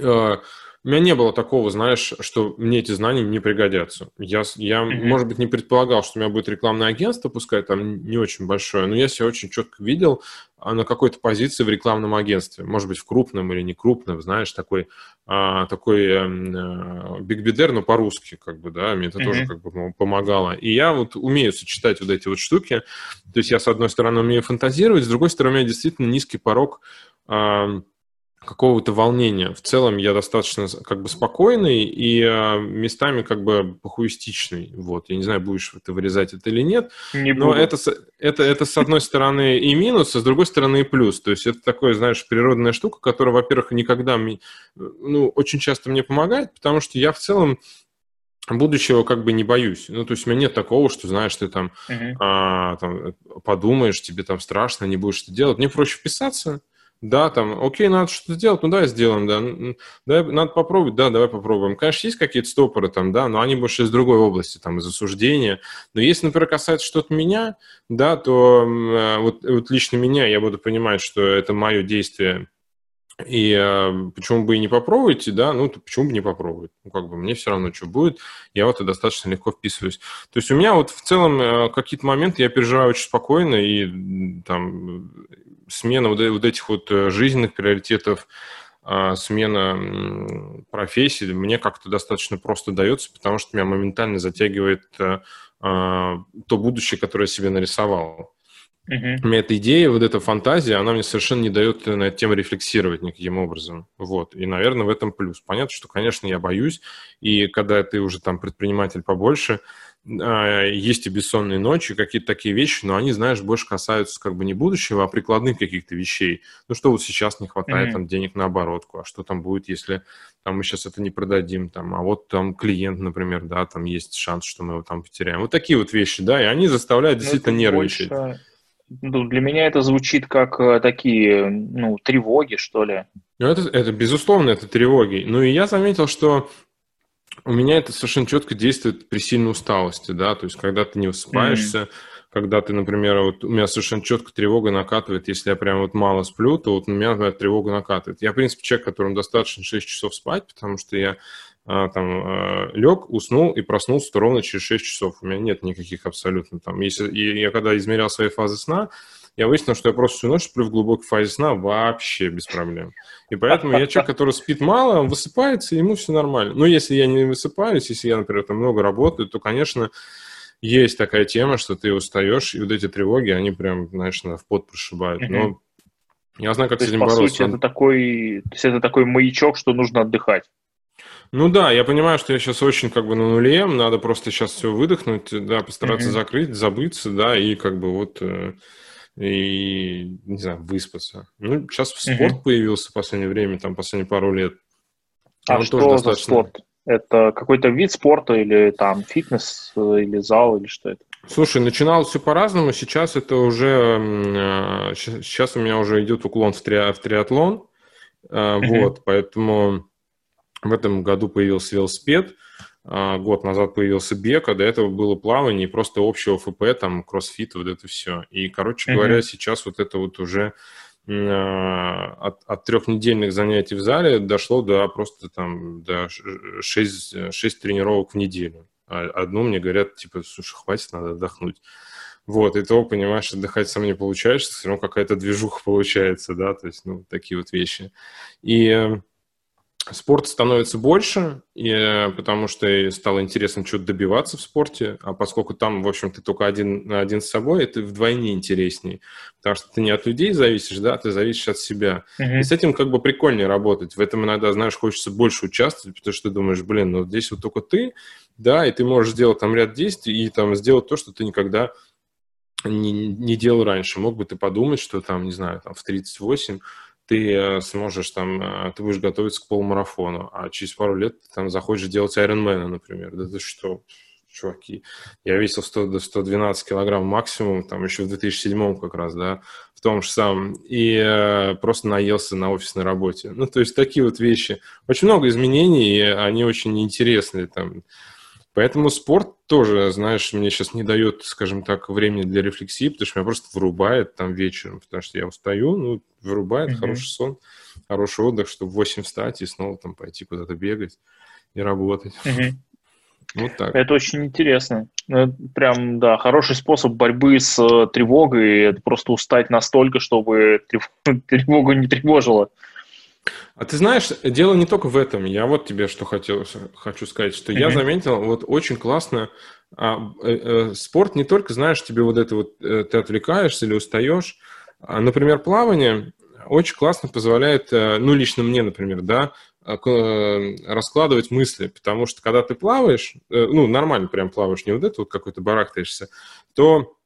а, у меня не было такого, знаешь, что мне эти знания не пригодятся. Я, я mm-hmm. может быть, не предполагал, что у меня будет рекламное агентство, пускай там не очень большое, но я себя очень четко видел а, на какой-то позиции в рекламном агентстве. Может быть, в крупном или не крупном, знаешь, такой, а, такой э, биг бидер, но по-русски, как бы, да, мне это mm-hmm. тоже как бы помогало. И я вот умею сочетать вот эти вот штуки. То есть я, с одной стороны, умею фантазировать, с другой стороны, у меня действительно низкий порог какого-то волнения. В целом я достаточно как бы спокойный и э, местами как бы похуистичный. Вот. Я не знаю, будешь ты вырезать это или нет. Не но это, это, это с одной стороны и минус, а с другой стороны и плюс. То есть это такое, знаешь, природная штука, которая, во-первых, никогда, ну, очень часто мне помогает, потому что я в целом будущего как бы не боюсь. Ну, то есть у меня нет такого, что, знаешь, ты там, uh-huh. а, там подумаешь, тебе там страшно, не будешь это делать. Мне проще вписаться, да, там, окей, надо что-то сделать, ну давай сделаем, да, да, надо попробовать, да, давай попробуем. Конечно, есть какие-то стопоры там, да, но они больше из другой области, там, из осуждения. Но если, например, касается что-то меня, да, то э, вот, вот лично меня я буду понимать, что это мое действие И э, почему бы и не попробовать, да, ну, то почему бы не попробовать? Ну, как бы мне все равно, что будет, я вот и достаточно легко вписываюсь. То есть у меня вот в целом э, какие-то моменты я переживаю очень спокойно, и там смена вот, вот этих вот э, жизненных приоритетов, э, смена профессии мне как-то достаточно просто дается, потому что меня моментально затягивает э, э, то будущее, которое я себе нарисовал. Uh-huh. У меня эта идея, вот эта фантазия, она мне совершенно не дает на эту тему рефлексировать никаким образом. Вот. И, наверное, в этом плюс. Понятно, что, конечно, я боюсь, и когда ты уже там предприниматель побольше, а, есть и бессонные ночи, какие-то такие вещи, но они, знаешь, больше касаются как бы не будущего, а прикладных каких-то вещей. Ну, что вот сейчас не хватает mm-hmm. там денег на оборотку, а что там будет, если там мы сейчас это не продадим, там, а вот там клиент, например, да, там есть шанс, что мы его там потеряем. Вот такие вот вещи, да, и они заставляют ну, действительно нервничать. Больше ну, для меня это звучит как э, такие, ну, тревоги, что ли. Ну, это, это безусловно, это тревоги. Ну, и я заметил, что у меня это совершенно четко действует при сильной усталости, да, то есть когда ты не высыпаешься, mm-hmm. когда ты, например, вот у меня совершенно четко тревога накатывает, если я прям вот мало сплю, то вот у меня например, тревога накатывает. Я, в принципе, человек, которому достаточно 6 часов спать, потому что я там а, лег, уснул и проснулся ровно через 6 часов. У меня нет никаких абсолютно там. Если я когда измерял свои фазы сна, я выяснил, что я просто всю ночь сплю в глубокой фазе сна вообще без проблем. И поэтому я человек, который спит мало, он высыпается, и ему все нормально. Но если я не высыпаюсь, если я, например, там много работаю, то, конечно, есть такая тема, что ты устаешь, и вот эти тревоги, они прям, знаешь, в пот прошибают. Но я знаю, как то с этим есть, бороться. По сути, это такой, то есть это такой маячок, что нужно отдыхать. Ну да, я понимаю, что я сейчас очень как бы на нуле, надо просто сейчас все выдохнуть, да, постараться mm-hmm. закрыть, забыться, да, и как бы вот э, и, не знаю, выспаться. Ну, сейчас спорт mm-hmm. появился в последнее время, там, последние пару лет. А Он что за достаточно... спорт? Это какой-то вид спорта или там фитнес, э, или зал, или что это? Слушай, начинал все по-разному, сейчас это уже, сейчас э, у меня уже идет уклон в, три, в триатлон, mm-hmm. вот, поэтому в этом году появился велосипед, а, год назад появился бег, а до этого было плавание просто общего ФП, там, кроссфит, вот это все. И, короче mm-hmm. говоря, сейчас вот это вот уже а, от, от трехнедельных занятий в зале дошло до просто там до 6, 6 тренировок в неделю. А одну мне говорят, типа, слушай, хватит, надо отдохнуть. Вот, и то, понимаешь, отдыхать сам не получается, все равно какая-то движуха получается, да, то есть, ну, такие вот вещи. И спорт становится больше, и, потому что стало интересно что-то добиваться в спорте, а поскольку там, в общем, ты только один на один с собой, это вдвойне интереснее, потому что ты не от людей зависишь, да, ты зависишь от себя. Uh-huh. И с этим как бы прикольнее работать. В этом иногда, знаешь, хочется больше участвовать, потому что ты думаешь, блин, ну здесь вот только ты, да, и ты можешь сделать там ряд действий и там сделать то, что ты никогда не, не делал раньше. Мог бы ты подумать, что там, не знаю, там в 38 ты э, сможешь там, э, ты будешь готовиться к полумарафону, а через пару лет ты там захочешь делать Ironman, например. Да ты что, чуваки, я весил 100 до 112 килограмм максимум, там еще в 2007 как раз, да, в том же самом, и э, просто наелся на офисной работе. Ну, то есть такие вот вещи. Очень много изменений, и они очень интересные там. Поэтому спорт тоже, знаешь, мне сейчас не дает, скажем так, времени для рефлексии, потому что меня просто вырубает там вечером, потому что я устаю, ну, вырубает mm-hmm. хороший сон, хороший отдых, чтобы в 8 встать и снова там пойти куда-то бегать и работать. Mm-hmm. Вот так. Это очень интересно. Ну, прям, да, хороший способ борьбы с э, тревогой. Это просто устать настолько, чтобы тревогу не тревожило. А ты знаешь, дело не только в этом. Я вот тебе что хотел, хочу сказать, что mm-hmm. я заметил, вот очень классно, а, э, э, спорт не только, знаешь, тебе вот это вот, э, ты отвлекаешься или устаешь, а, например, плавание очень классно позволяет, э, ну, лично мне, например, да, а, э, раскладывать мысли, потому что когда ты плаваешь, э, ну, нормально прям плаваешь, не вот это вот какой-то барахтаешься, то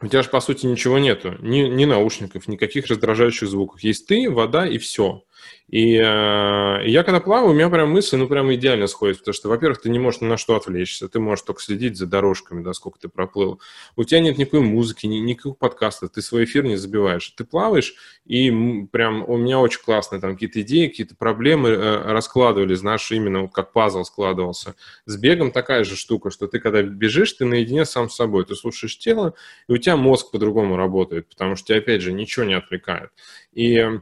у тебя же, по сути, ничего нету. Ни, ни наушников, никаких раздражающих звуков. Есть ты, вода и все. И, э, я когда плаваю, у меня прям мысли, ну, прям идеально сходят, потому что, во-первых, ты не можешь ни на что отвлечься, ты можешь только следить за дорожками, да, сколько ты проплыл. У тебя нет никакой музыки, ни, никаких подкастов, ты свой эфир не забиваешь. Ты плаваешь, и прям у меня очень классные там какие-то идеи, какие-то проблемы э, раскладывались, знаешь, именно вот как пазл складывался. С бегом такая же штука, что ты когда бежишь, ты наедине сам с собой, ты слушаешь тело, и у тебя мозг по-другому работает, потому что тебя, опять же, ничего не отвлекает. И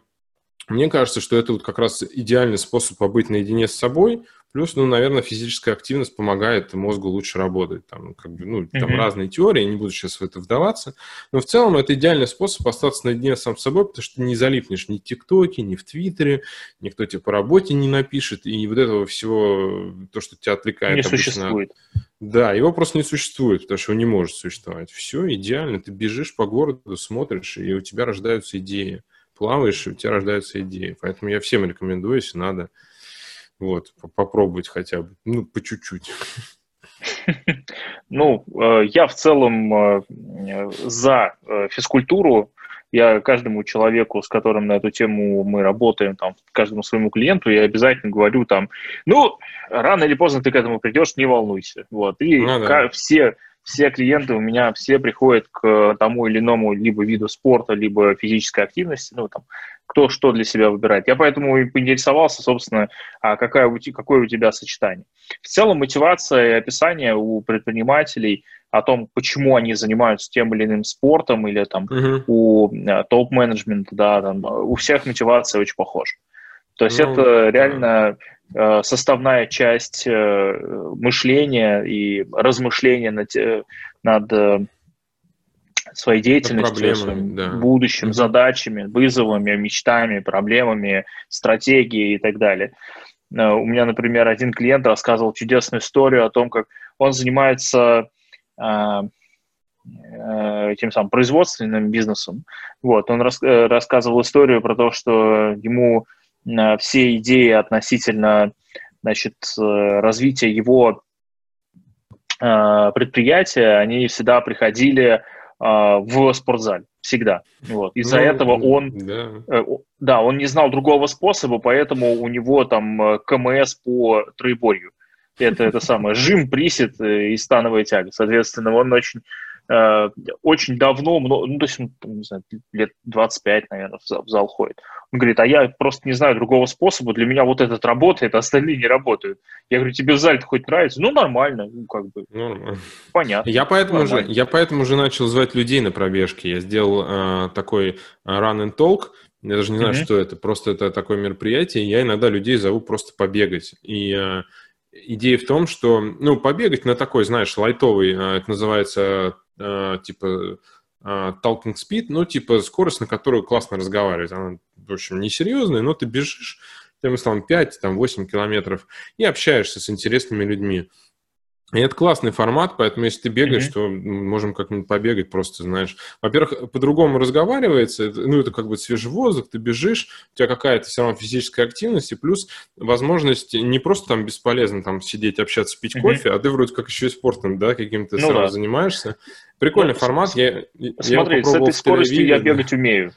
мне кажется, что это вот как раз идеальный способ побыть наедине с собой, Плюс, ну, наверное, физическая активность помогает мозгу лучше работать. Там, как бы, ну, там mm-hmm. разные теории, я не буду сейчас в это вдаваться. Но в целом это идеальный способ остаться наедине сам с собой, потому что ты не залипнешь ни в ТикТоке, ни в Твиттере, никто тебе по работе не напишет, и вот этого всего, то, что тебя отвлекает Не обычно, существует. Да, его просто не существует, потому что он не может существовать. Все идеально, ты бежишь по городу, смотришь, и у тебя рождаются идеи. Плаваешь, и у тебя рождаются идеи. Поэтому я всем рекомендую, если надо, вот, попробовать хотя бы, ну, по чуть-чуть. Ну, э, я в целом э, за э, физкультуру. Я каждому человеку, с которым на эту тему мы работаем, там, каждому своему клиенту, я обязательно говорю там, ну, рано или поздно ты к этому придешь, не волнуйся. Вот. И ну, да. все все клиенты у меня все приходят к тому или иному либо виду спорта, либо физической активности, ну, там, кто что для себя выбирает. Я поэтому и поинтересовался, собственно, а какая, какое у тебя сочетание. В целом мотивация и описание у предпринимателей о том, почему они занимаются тем или иным спортом, или там uh-huh. у э, топ-менеджмента, да, там, у всех мотивация очень похожа. То есть ну, это реально составная часть э, мышления и размышления над, э, над своей деятельностью, своим да. будущим, mm-hmm. задачами, вызовами, мечтами, проблемами, стратегией и так далее. У меня, например, один клиент рассказывал чудесную историю о том, как он занимается этим самым производственным бизнесом. Вот, он рас, рассказывал историю про то, что ему Э, все идеи относительно значит, э, развития его э, предприятия, они всегда приходили в спортзале, всегда. Вот. Из-за ну, этого он, да. да, он не знал другого способа, поэтому у него там КМС по троеборью. Это, это самое, жим, присед и становая тяга. Соответственно, он очень Э, очень давно, ну, то есть, не знаю, лет 25, наверное, в зал, ходит. Он говорит, а я просто не знаю другого способа, для меня вот этот работает, а остальные не работают. Я говорю, тебе в зале хоть нравится? Ну, нормально, ну, как бы. Нормально. Понятно. Я поэтому, нормально. же, я поэтому же начал звать людей на пробежки. Я сделал э, такой э, run and talk, я даже не знаю, mm-hmm. что это, просто это такое мероприятие, я иногда людей зову просто побегать. И э, идея в том, что, ну, побегать на такой, знаешь, лайтовый, э, это называется э, типа э, talking speed, ну, типа скорость, на которую классно разговаривать. Она, в общем, несерьезная, но ты бежишь, тем самым 5-8 километров и общаешься с интересными людьми. И это классный формат, поэтому если ты бегаешь, mm-hmm. то можем как-нибудь побегать просто, знаешь. Во-первых, по-другому разговаривается, ну, это как бы свежий воздух, ты бежишь, у тебя какая-то все равно физическая активность, и плюс возможность не просто там бесполезно там сидеть, общаться, пить mm-hmm. кофе, а ты вроде как еще и спортом, да, каким-то ну, да. занимаешься. Прикольный ну, формат. Я, смотри, я с этой скоростью я бегать умею.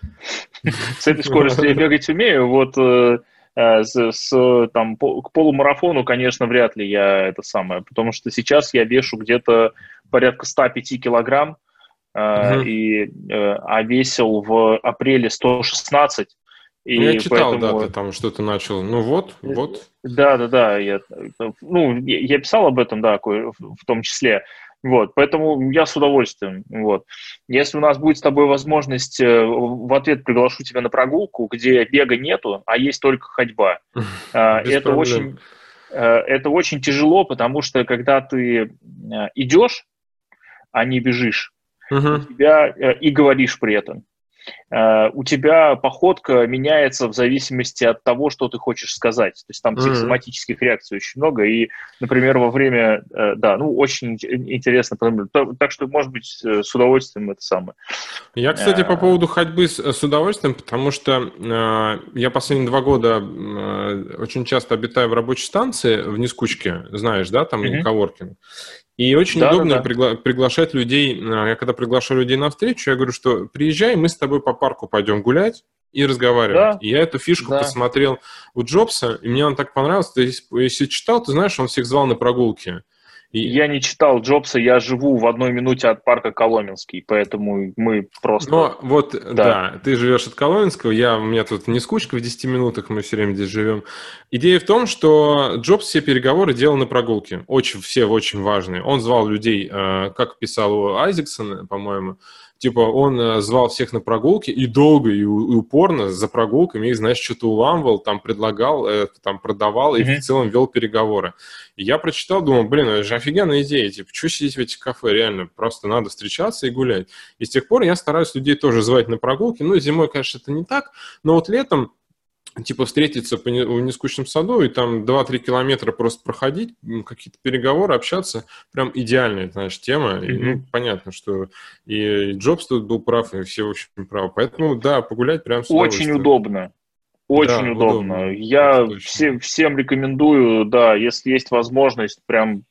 С этой скоростью я бегать умею, вот Э, с, с там, по, к полумарафону, конечно, вряд ли я это самое, потому что сейчас я вешу где-то порядка 105 килограмм, угу. и, э, а весил в апреле 116. И ну, я читал, поэтому... да, ты там что-то начал. Ну вот, вот. Да, да, да. Я, ну, я писал об этом, да, в том числе. Вот, поэтому я с удовольствием. Вот. Если у нас будет с тобой возможность, э, в ответ приглашу тебя на прогулку, где бега нету, а есть только ходьба. А, это очень, э, это очень тяжело, потому что когда ты э, идешь, а не бежишь, угу. тебя и говоришь при этом. Э, у тебя походка меняется в зависимости от того, что ты хочешь сказать. То есть там mm-hmm. психосоматических реакций очень много. И, например, во время, э, да, ну, очень интересно. Так что, может быть, э, с удовольствием это самое. Я, кстати, по поводу ходьбы с, с удовольствием, потому что э, я последние два года э, очень часто обитаю в рабочей станции в Нескучке, знаешь, да, там mm-hmm. коворкинг. И очень да, удобно да, да. Пригла- приглашать людей. А, я когда приглашаю людей на встречу, я говорю, что приезжай, мы с тобой по парку пойдем гулять и разговаривать. Да. И я эту фишку да. посмотрел у Джобса, и мне он так понравился. Ты, если читал, ты знаешь, он всех звал на прогулки. И... Я не читал Джобса, я живу в одной минуте от парка Коломенский, поэтому мы просто... Ну, вот, да. да, ты живешь от Коломенского, я, у меня тут не скучка в 10 минутах, мы все время здесь живем. Идея в том, что Джобс все переговоры делал на прогулке, очень, все очень важные. Он звал людей, э, как писал Айзексон, по-моему, типа, он э, звал всех на прогулки и долго, и, упорно за прогулками, и, знаешь, что-то уламывал, там предлагал, э, там продавал, и mm-hmm. в целом вел переговоры. И я прочитал, думал, блин, это же офигенная идея, типа, что сидеть в этих кафе, реально, просто надо встречаться и гулять. И с тех пор я стараюсь людей тоже звать на прогулки, ну, зимой, конечно, это не так, но вот летом типа встретиться в нескучном саду и там 2-3 километра просто проходить, какие-то переговоры, общаться, прям идеальная, знаешь, тема. Mm-hmm. И, ну, понятно, что и Джобс тут был прав, и все, в общем, правы. Поэтому, да, погулять прям с Очень удобно. Очень да, удобно. удобно. Я все, всем рекомендую, да, если есть возможность, прям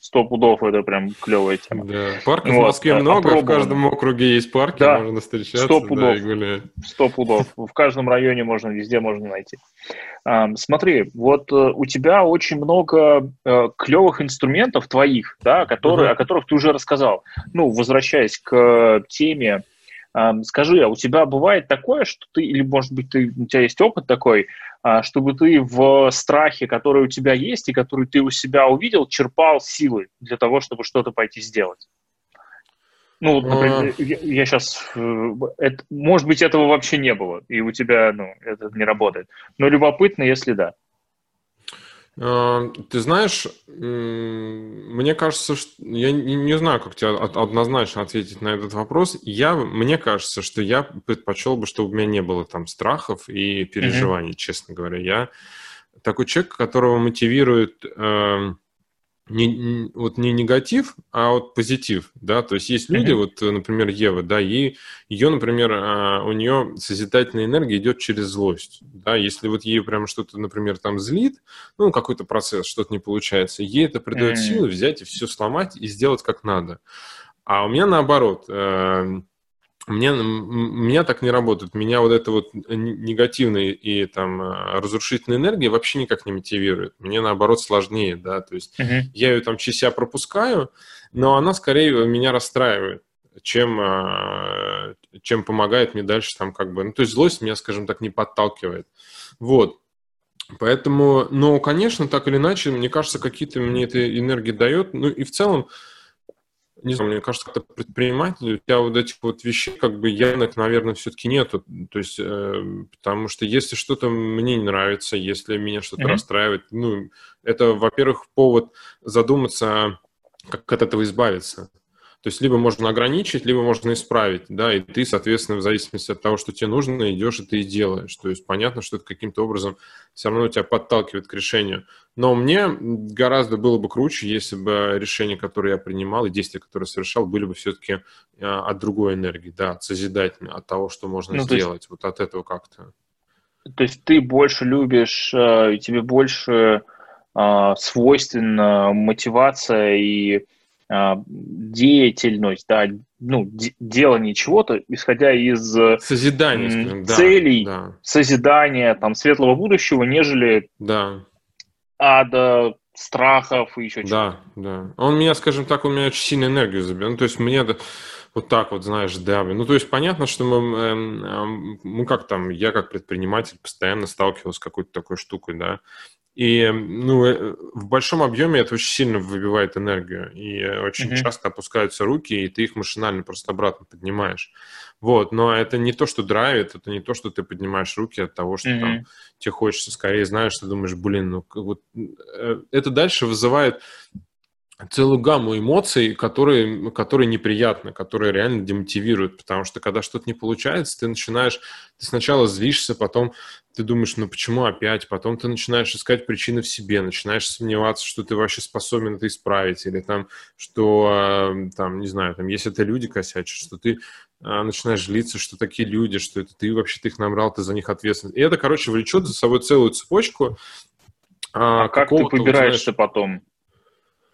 сто пудов это прям клевая тема. Да. Парков вот. в Москве а, много, в каждом округе есть парки, да. можно встречаться. Сто пудов. Да, Сто пудов. В каждом районе можно, везде можно найти. А, смотри, вот э, у тебя очень много э, клевых инструментов твоих, да, которые, uh-huh. о которых ты уже рассказал. Ну, возвращаясь к теме, скажи, а у тебя бывает такое, что ты, или, может быть, ты, у тебя есть опыт такой, а, чтобы ты в страхе, который у тебя есть и который ты у себя увидел, черпал силы для того, чтобы что-то пойти сделать. Ну, например, а... я, я сейчас, это, может быть, этого вообще не было, и у тебя, ну, это не работает. Но любопытно, если да. А, ты знаешь, мне кажется, что я не знаю, как тебе однозначно ответить на этот вопрос. Я, мне кажется, что я предпочел бы, чтобы у меня не было там страхов и переживаний, mm-hmm. честно говоря. Я такой человек, которого мотивирует э, не, вот не негатив, а вот позитив, да, то есть есть люди, mm-hmm. вот, например, Ева, да, и ее, например, а, у нее созидательная энергия идет через злость, да, если вот ей прям что-то, например, там злит, ну, какой-то процесс, что-то не получается, ей это придает mm-hmm. силы взять и все сломать и сделать как надо. А у меня наоборот, э, мне, меня так не работает. Меня вот эта вот негативная и там а, разрушительная энергия вообще никак не мотивирует. Мне наоборот сложнее, да, то есть uh-huh. я ее там через себя пропускаю, но она скорее меня расстраивает, чем, а, чем помогает мне дальше там как бы, ну то есть злость меня, скажем так, не подталкивает. Вот. Поэтому, ну, конечно, так или иначе, мне кажется, какие-то мне эта энергия дает. Ну и в целом, не знаю, мне кажется, как-то предприниматель, у тебя вот этих вот вещей как бы явных, наверное, все-таки нету. То есть, э, потому что если что-то мне не нравится, если меня что-то mm-hmm. расстраивает, ну, это, во-первых, повод задуматься, как от этого избавиться. То есть либо можно ограничить, либо можно исправить, да, и ты, соответственно, в зависимости от того, что тебе нужно, идешь и ты и делаешь. То есть понятно, что это каким-то образом все равно тебя подталкивает к решению. Но мне гораздо было бы круче, если бы решения, которые я принимал, и действия, которые совершал, были бы все-таки а, от другой энергии, да, от созидательной, от того, что можно ну, сделать, есть, вот от этого как-то. То есть ты больше любишь, э, тебе больше а, свойственна мотивация и деятельность, да, ну, делание чего-то, исходя из Созидания, целей, да, да. созидания, там, светлого будущего, нежели да. ада, страхов и еще чего-то. Да, да. Он меня, скажем так, он меня очень сильно энергию забирает. Ну, то есть мне вот так вот, знаешь, давит. Ну, то есть понятно, что мы, эм, ну, как там, я как предприниматель постоянно сталкивался с какой-то такой штукой, да, и ну, э, в большом объеме это очень сильно выбивает энергию. И очень mm-hmm. часто опускаются руки, и ты их машинально просто обратно поднимаешь. Вот, но это не то, что драйвит, это не то, что ты поднимаешь руки от того, что mm-hmm. там тебе хочется скорее, знаешь, ты думаешь, блин, ну вот э, это дальше вызывает целую гамму эмоций, которые, которые неприятны, которые реально демотивируют, потому что когда что-то не получается, ты начинаешь, ты сначала злишься, потом ты думаешь, ну почему опять, потом ты начинаешь искать причины в себе, начинаешь сомневаться, что ты вообще способен это исправить, или там, что, э, там, не знаю, там, если это люди косячат, что ты э, начинаешь злиться, что такие люди, что это ты вообще ты их набрал, ты за них ответственен. И это, короче, влечет за собой целую цепочку. А, а как ты побираешься знаешь, потом?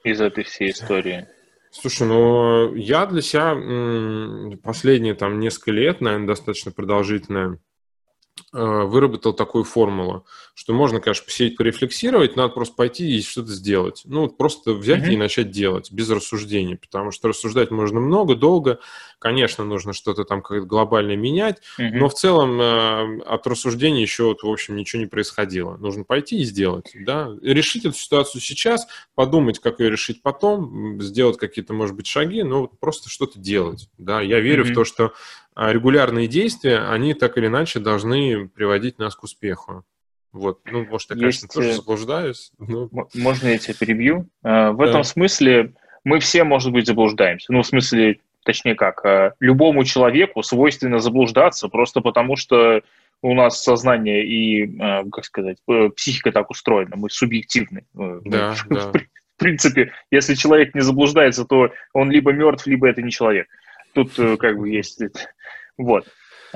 из этой всей истории? Слушай, ну я для себя последние там несколько лет, наверное, достаточно продолжительное, э, выработал такую формулу, что можно, конечно, посидеть, порефлексировать, надо просто пойти и что-то сделать. Ну, просто взять mm-hmm. и начать делать без рассуждений, потому что рассуждать можно много, долго. Конечно, нужно что-то там как глобально менять, mm-hmm. но в целом э, от рассуждений еще, вот, в общем, ничего не происходило. Нужно пойти и сделать, да, решить эту ситуацию сейчас, подумать, как ее решить потом, сделать какие-то, может быть, шаги, но просто что-то делать, да. Я верю mm-hmm. в то, что а, регулярные действия, они так или иначе должны приводить нас к успеху. Вот, ну, может, я, конечно, Есть... тоже э, заблуждаюсь. Но... Можно я тебя перебью? А, в этом смысле мы все, может быть, заблуждаемся. Ну, в смысле, точнее как, а, любому человеку свойственно заблуждаться просто потому, что у нас сознание и, как сказать, психика так устроена, мы субъективны. Э, да, в, да. в принципе, если человек не заблуждается, то он либо мертв, либо это не человек. Тут э, как бы есть... Вот.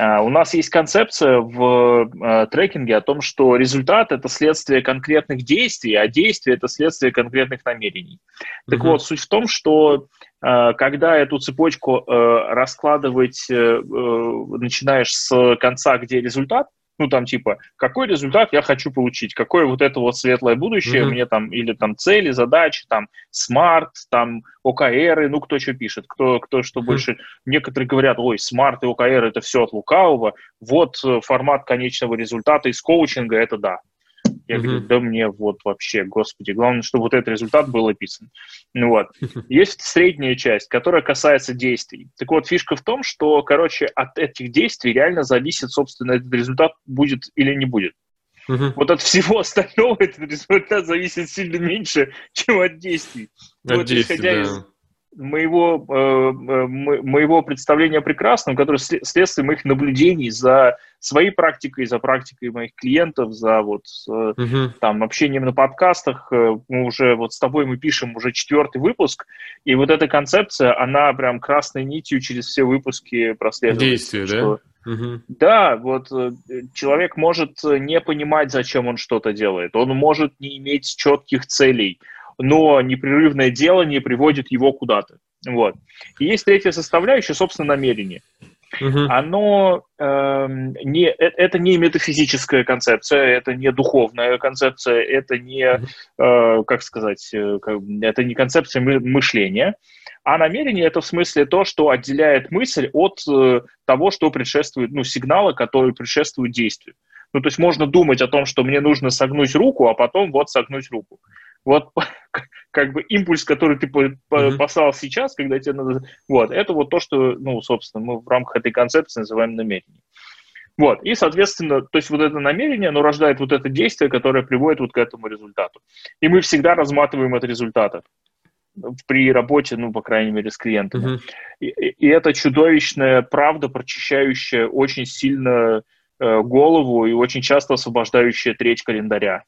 А, у нас есть концепция в а, трекинге о том, что результат – это следствие конкретных действий, а действие – это следствие конкретных намерений. Так mm-hmm. вот, суть в том, что а, когда эту цепочку раскладывать э, начинаешь с конца, где результат, ну, там, типа, какой результат я хочу получить, какое вот это вот светлое будущее mm-hmm. мне там, или там цели, задачи, там, смарт, там, ОКРы, ну, кто что пишет, кто, кто что mm-hmm. больше. Некоторые говорят, ой, смарт и ОКР это все от лукавого, вот э, формат конечного результата из коучинга, это да. Я mm-hmm. говорю, да мне вот вообще, господи, главное, чтобы вот этот результат был описан. Ну вот. Есть средняя часть, которая касается действий. Так вот, фишка в том, что, короче, от этих действий реально зависит, собственно, этот результат будет или не будет. Uh-huh. Вот от всего остального этот результат зависит сильно меньше, чем от действий. От вот, действий, исходя да. из моего, э моего представления о прекрасном, которое следствие моих наблюдений за своей практикой, за практикой моих клиентов, за вот uh-huh. там общением на подкастах. Э, мы уже вот с тобой мы пишем уже четвертый выпуск, и вот эта концепция, она прям красной нитью через все выпуски прослеживается. Действие, да? Угу. Да, вот человек может не понимать, зачем он что-то делает. Он может не иметь четких целей но непрерывное делание приводит его куда-то. Вот. И есть третья составляющая, собственно, намерение. Uh-huh. Оно э, не, это не метафизическая концепция, это не духовная концепция, это не, э, как сказать, э, это не концепция мышления, а намерение это в смысле то, что отделяет мысль от э, того, что предшествует, ну, сигнала, который предшествует действию. Ну, то есть можно думать о том, что мне нужно согнуть руку, а потом вот согнуть руку. Вот как бы импульс, который ты mm-hmm. послал сейчас, когда тебе надо... Вот, это вот то, что, ну, собственно, мы в рамках этой концепции называем намерением. Вот, и, соответственно, то есть вот это намерение, оно рождает вот это действие, которое приводит вот к этому результату. И мы всегда разматываем от результата при работе, ну, по крайней мере, с клиентами. Uh-huh. И, и это чудовищная правда, прочищающая очень сильно э, голову и очень часто освобождающая треть календаря.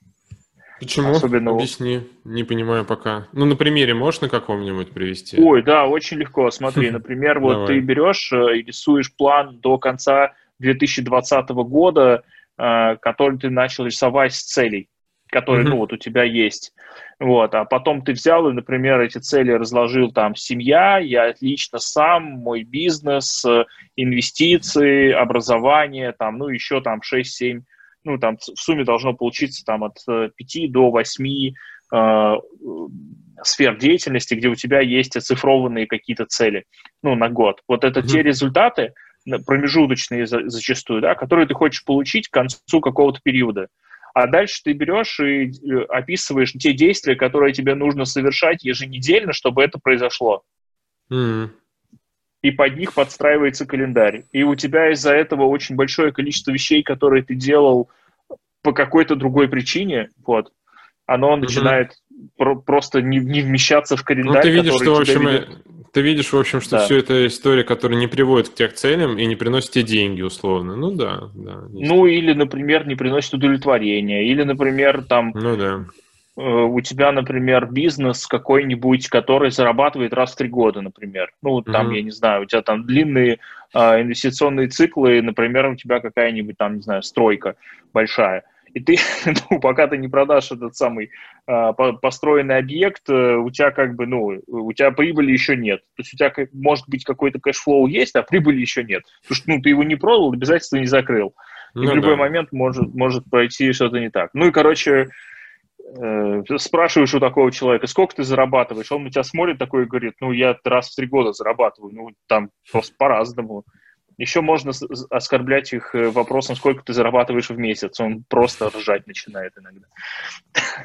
Почему? Особенно... Объясни, не понимаю пока. Ну, на примере можешь на каком-нибудь привести? Ой, да, очень легко. Смотри, например, вот ты берешь э, и рисуешь план до конца 2020 года, э, который ты начал рисовать с целей, которые, ну, вот у тебя есть. Вот, а потом ты взял и, например, эти цели разложил там семья, я лично сам, мой бизнес, э, инвестиции, образование, там, ну, еще там 6-7 ну, там в сумме должно получиться там от 5 э, до 8 э, сфер деятельности, где у тебя есть оцифрованные какие-то цели, ну, на год. Вот это mm-hmm. те результаты, промежуточные зачастую, да, которые ты хочешь получить к концу какого-то периода. А дальше ты берешь и э, описываешь те действия, которые тебе нужно совершать еженедельно, чтобы это произошло. Mm-hmm и под них подстраивается календарь. И у тебя из-за этого очень большое количество вещей, которые ты делал по какой-то другой причине, вот, оно начинает про- просто не, не вмещаться в календарь. Ну, ты видишь, что, в общем, ведет... ты видишь, в общем, что да. все это история, которая не приводит к тех целям и не приносит тебе деньги, условно. Ну да, да. Ну или, например, не приносит удовлетворения, или, например, там... Ну да у тебя, например, бизнес какой-нибудь, который зарабатывает раз в три года, например. Ну, там, uh-huh. я не знаю, у тебя там длинные э, инвестиционные циклы, например, у тебя какая-нибудь там, не знаю, стройка большая. И ты, ну, пока ты не продашь этот самый э, построенный объект, э, у тебя как бы, ну, у тебя прибыли еще нет. То есть у тебя может быть какой-то cash flow есть, а прибыли еще нет. Потому что, ну, ты его не продал, обязательства не закрыл. И ну, в любой да. момент может, может пойти что-то не так. Ну и, короче, э, спрашиваешь у такого человека, сколько ты зарабатываешь, он на тебя смотрит такой и говорит, ну, я раз в три года зарабатываю, ну, там просто по-разному. Еще можно оскорблять их э, вопросом, сколько ты зарабатываешь в месяц. Он просто ржать начинает иногда.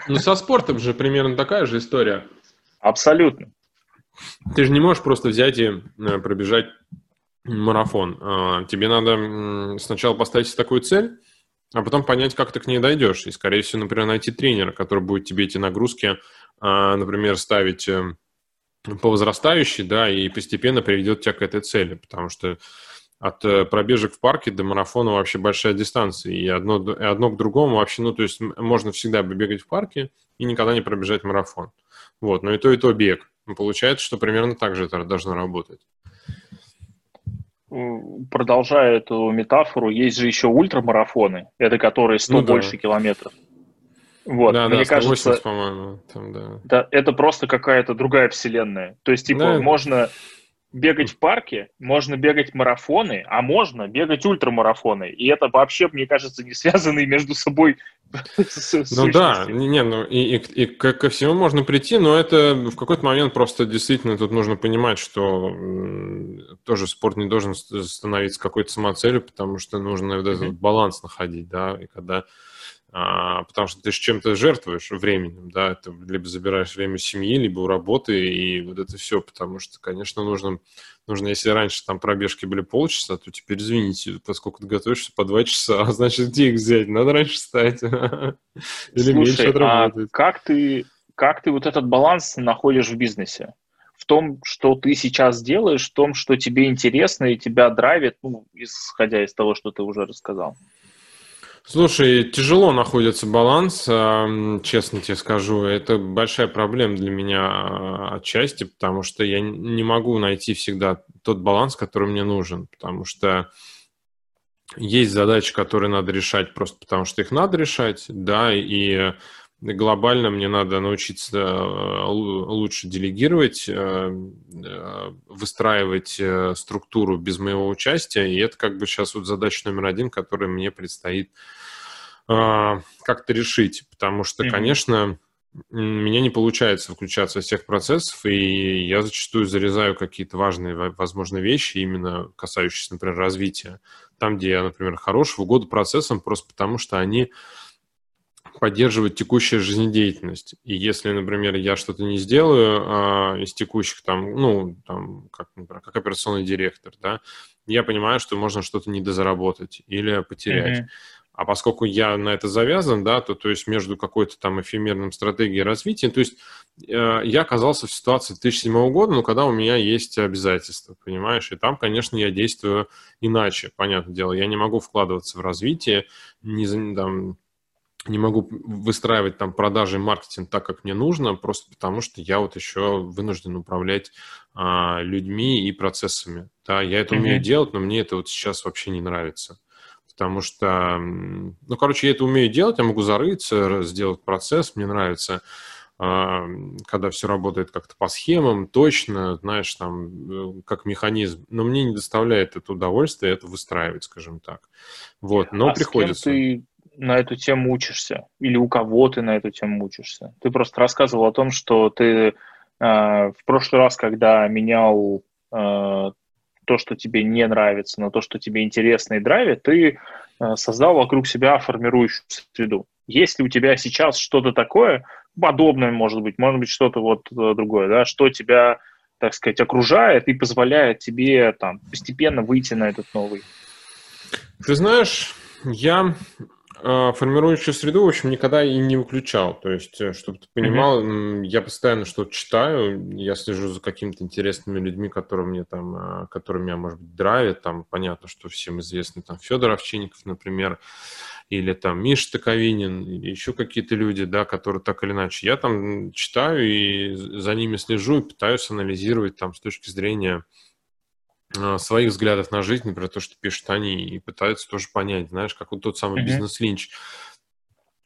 Ну, со спортом же примерно такая же история. Абсолютно. Ты же не можешь просто взять и э, пробежать марафон. А, тебе надо сначала поставить такую цель, а потом понять, как ты к ней дойдешь. И, скорее всего, например, найти тренера, который будет тебе эти нагрузки, а, например, ставить э, по возрастающей, да, и постепенно приведет тебя к этой цели. Потому что от э, пробежек в парке до марафона вообще большая дистанция. И одно, и одно к другому вообще, ну, то есть можно всегда бегать в парке и никогда не пробежать марафон. Вот, но и то, и то бег. Получается, что примерно так же это должно работать. Продолжая эту метафору, есть же еще ультрамарафоны, это которые 100 ну, да. больше километров. Вот, да, мне да, 180, кажется, по-моему, там, да. да. Это просто какая-то другая вселенная. То есть, типа, да. можно бегать в парке, можно бегать марафоны, а можно бегать ультрамарафоны. И это вообще, мне кажется, не связанные между собой Ну да, не, ну и, и, и ко, ко всему можно прийти, но это в какой-то момент просто действительно тут нужно понимать, что тоже спорт не должен становиться какой-то самоцелью, потому что нужно вот этот баланс находить, да, и когда а, потому что ты же чем-то жертвуешь временем, да, это либо забираешь время семьи, либо у работы, и вот это все, потому что, конечно, нужно, нужно, если раньше там пробежки были полчаса, то теперь, извините, поскольку ты готовишься по два часа, а значит, где их взять? Надо раньше встать или меньше отработать. А как ты, как ты вот этот баланс находишь в бизнесе? в том, что ты сейчас делаешь, в том, что тебе интересно и тебя драйвит, ну, исходя из того, что ты уже рассказал. Слушай, тяжело находится баланс, честно тебе скажу. Это большая проблема для меня а, отчасти, потому что я не могу найти всегда тот баланс, который мне нужен, потому что есть задачи, которые надо решать просто потому, что их надо решать, да, и глобально мне надо научиться э, лучше делегировать, э, э, выстраивать структуру без моего участия, и это как бы сейчас вот задача номер один, которая мне предстоит как-то решить, потому что, mm-hmm. конечно, меня не получается включаться в всех процессов, и я зачастую зарезаю какие-то важные, возможно, вещи, именно касающиеся, например, развития. Там, где я, например, хорош в угоду процессам, просто потому что они поддерживать текущая жизнедеятельность. И если, например, я что-то не сделаю а, из текущих, там, ну, там, как, например, как операционный директор, да, я понимаю, что можно что-то недозаработать или потерять. Mm-hmm. А поскольку я на это завязан, да, то, то есть между какой-то там эфемерным стратегией развития, то есть э, я оказался в ситуации 2007 года, но когда у меня есть обязательства, понимаешь, и там, конечно, я действую иначе, понятное дело, я не могу вкладываться в развитие, не, там, не могу выстраивать там продажи и маркетинг так, как мне нужно, просто потому что я вот еще вынужден управлять а, людьми и процессами. Да, я это mm-hmm. умею делать, но мне это вот сейчас вообще не нравится. Потому что, ну, короче, я это умею делать, я могу зарыться, сделать процесс, мне нравится, а, когда все работает как-то по схемам, точно, знаешь, там, э, как механизм. Но мне не доставляет это удовольствие это выстраивать, скажем так. Вот, но а приходится. С кем ты на эту тему учишься? Или у кого ты на эту тему учишься? Ты просто рассказывал о том, что ты э, в прошлый раз, когда менял э, то, что тебе не нравится, на то, что тебе интересно и драйвит, ты э, создал вокруг себя формирующую среду. Есть ли у тебя сейчас что-то такое, подобное, может быть, может быть, что-то вот э, другое, да, что тебя, так сказать, окружает и позволяет тебе там постепенно выйти на этот новый? Ты знаешь, я формирующую среду, в общем, никогда и не выключал. То есть, э, чтобы ты понимал, mm-hmm. я постоянно что-то читаю, я слежу за какими-то интересными людьми, которые мне там, а, которые меня, может быть, драйвят. Там понятно, что всем известны там Федор Овчинников, например, или там Миша Таковинин, или еще какие-то люди, да, которые так или иначе. Я там читаю и за ними слежу и пытаюсь анализировать там с точки зрения а, своих взглядов на жизнь, про то, что пишут они, и пытаются тоже понять, знаешь, как вот тот самый mm-hmm. бизнес-линч.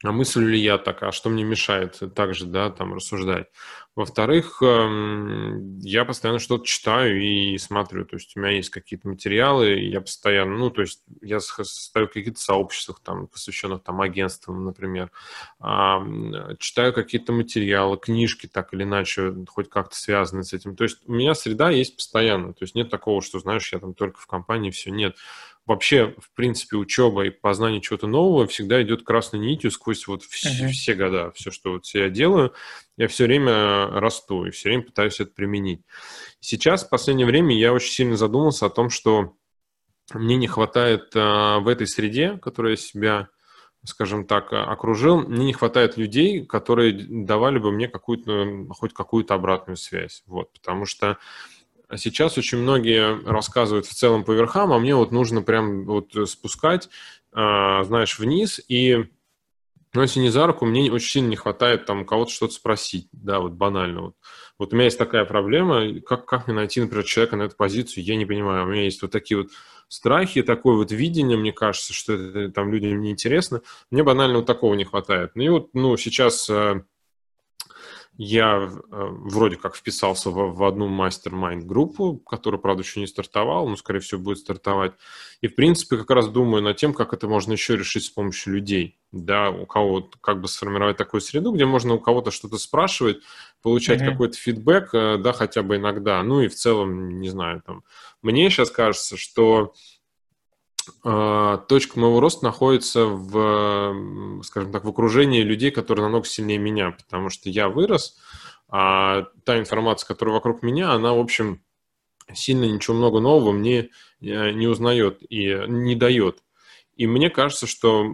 А мыслю ли я так, а что мне мешает также, да, там рассуждать. Во-вторых, эм, я постоянно что-то читаю и смотрю, то есть у меня есть какие-то материалы, я постоянно, ну, то есть я состою в каких-то сообществах, там, посвященных там агентствам, например, читаю какие-то материалы, книжки так или иначе, хоть как-то связаны с этим. То есть у меня среда есть постоянно, то есть нет такого, что, знаешь, я там только в компании, все, нет вообще, в принципе, учеба и познание чего-то нового всегда идет красной нитью сквозь вот все, uh-huh. все года. Все, что вот я делаю, я все время расту и все время пытаюсь это применить. Сейчас, в последнее время, я очень сильно задумался о том, что мне не хватает а, в этой среде, которая себя скажем так, окружил, мне не хватает людей, которые давали бы мне какую-то, хоть какую-то обратную связь. Вот, потому что а сейчас очень многие рассказывают в целом по верхам, а мне вот нужно прям вот спускать, а, знаешь, вниз, и ну, если не за руку, мне очень сильно не хватает там кого-то что-то спросить, да, вот банально. Вот, вот у меня есть такая проблема, как, как мне найти, например, человека на эту позицию, я не понимаю. У меня есть вот такие вот страхи, такое вот видение, мне кажется, что это там людям неинтересно. Мне банально вот такого не хватает. Ну и вот, ну, сейчас э, я э, вроде как вписался в, в одну мастер-майнд группу, которая, правда, еще не стартовала, но, скорее всего, будет стартовать. И, в принципе, как раз думаю над тем, как это можно еще решить с помощью людей. Да, у кого как бы сформировать такую среду, где можно у кого-то что-то спрашивать, получать mm-hmm. какой-то фидбэк, э, да, хотя бы иногда. Ну и в целом, не знаю, там, мне сейчас кажется, что точка моего роста находится в, скажем так, в окружении людей, которые намного сильнее меня, потому что я вырос, а та информация, которая вокруг меня, она, в общем, сильно ничего много нового мне э, не узнает и не дает. И мне кажется, что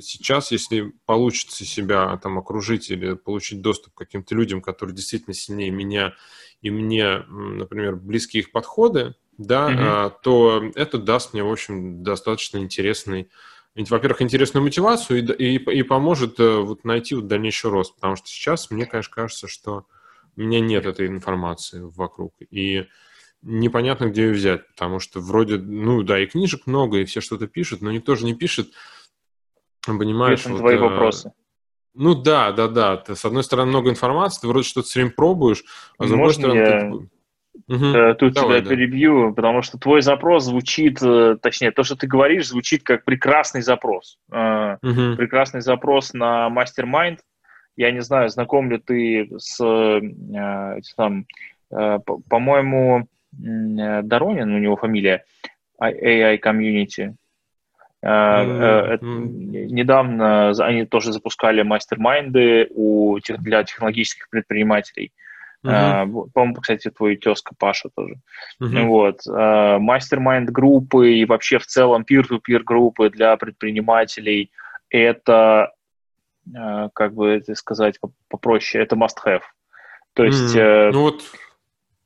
сейчас, если получится себя там окружить или получить доступ к каким-то людям, которые действительно сильнее меня, и мне, например, близкие их подходы, да, mm-hmm. а, то это даст мне, в общем, достаточно интересный, во-первых, интересную мотивацию и, и, и поможет э, вот найти вот дальнейший рост, потому что сейчас мне, конечно, кажется, что у меня нет этой информации вокруг, и непонятно, где ее взять, потому что вроде, ну да, и книжек много, и все что-то пишут, но никто же не пишет, понимаешь... Вот, твои э, вопросы. Ну да, да, да. Ты, с одной стороны, много информации, ты вроде что-то все время пробуешь, а с другой стороны... Я... Ты Угу. Тут Давай, тебя да. перебью, потому что твой запрос звучит, э, точнее, то, что ты говоришь, звучит как прекрасный запрос. Угу. Прекрасный запрос на мастер-майнд. Я не знаю, знаком ли ты с, там, по-моему, Доронин, у него фамилия, AI Community. Mm-hmm. Недавно они тоже запускали мастер-майнды для технологических предпринимателей. Uh-huh. По-моему, кстати, твой тезка Паша тоже. Uh-huh. Вот. Мастер-майнд группы и вообще в целом peer-to-peer группы для предпринимателей – это, как бы это сказать попроще, это must-have. То есть... Uh-huh. Ну вот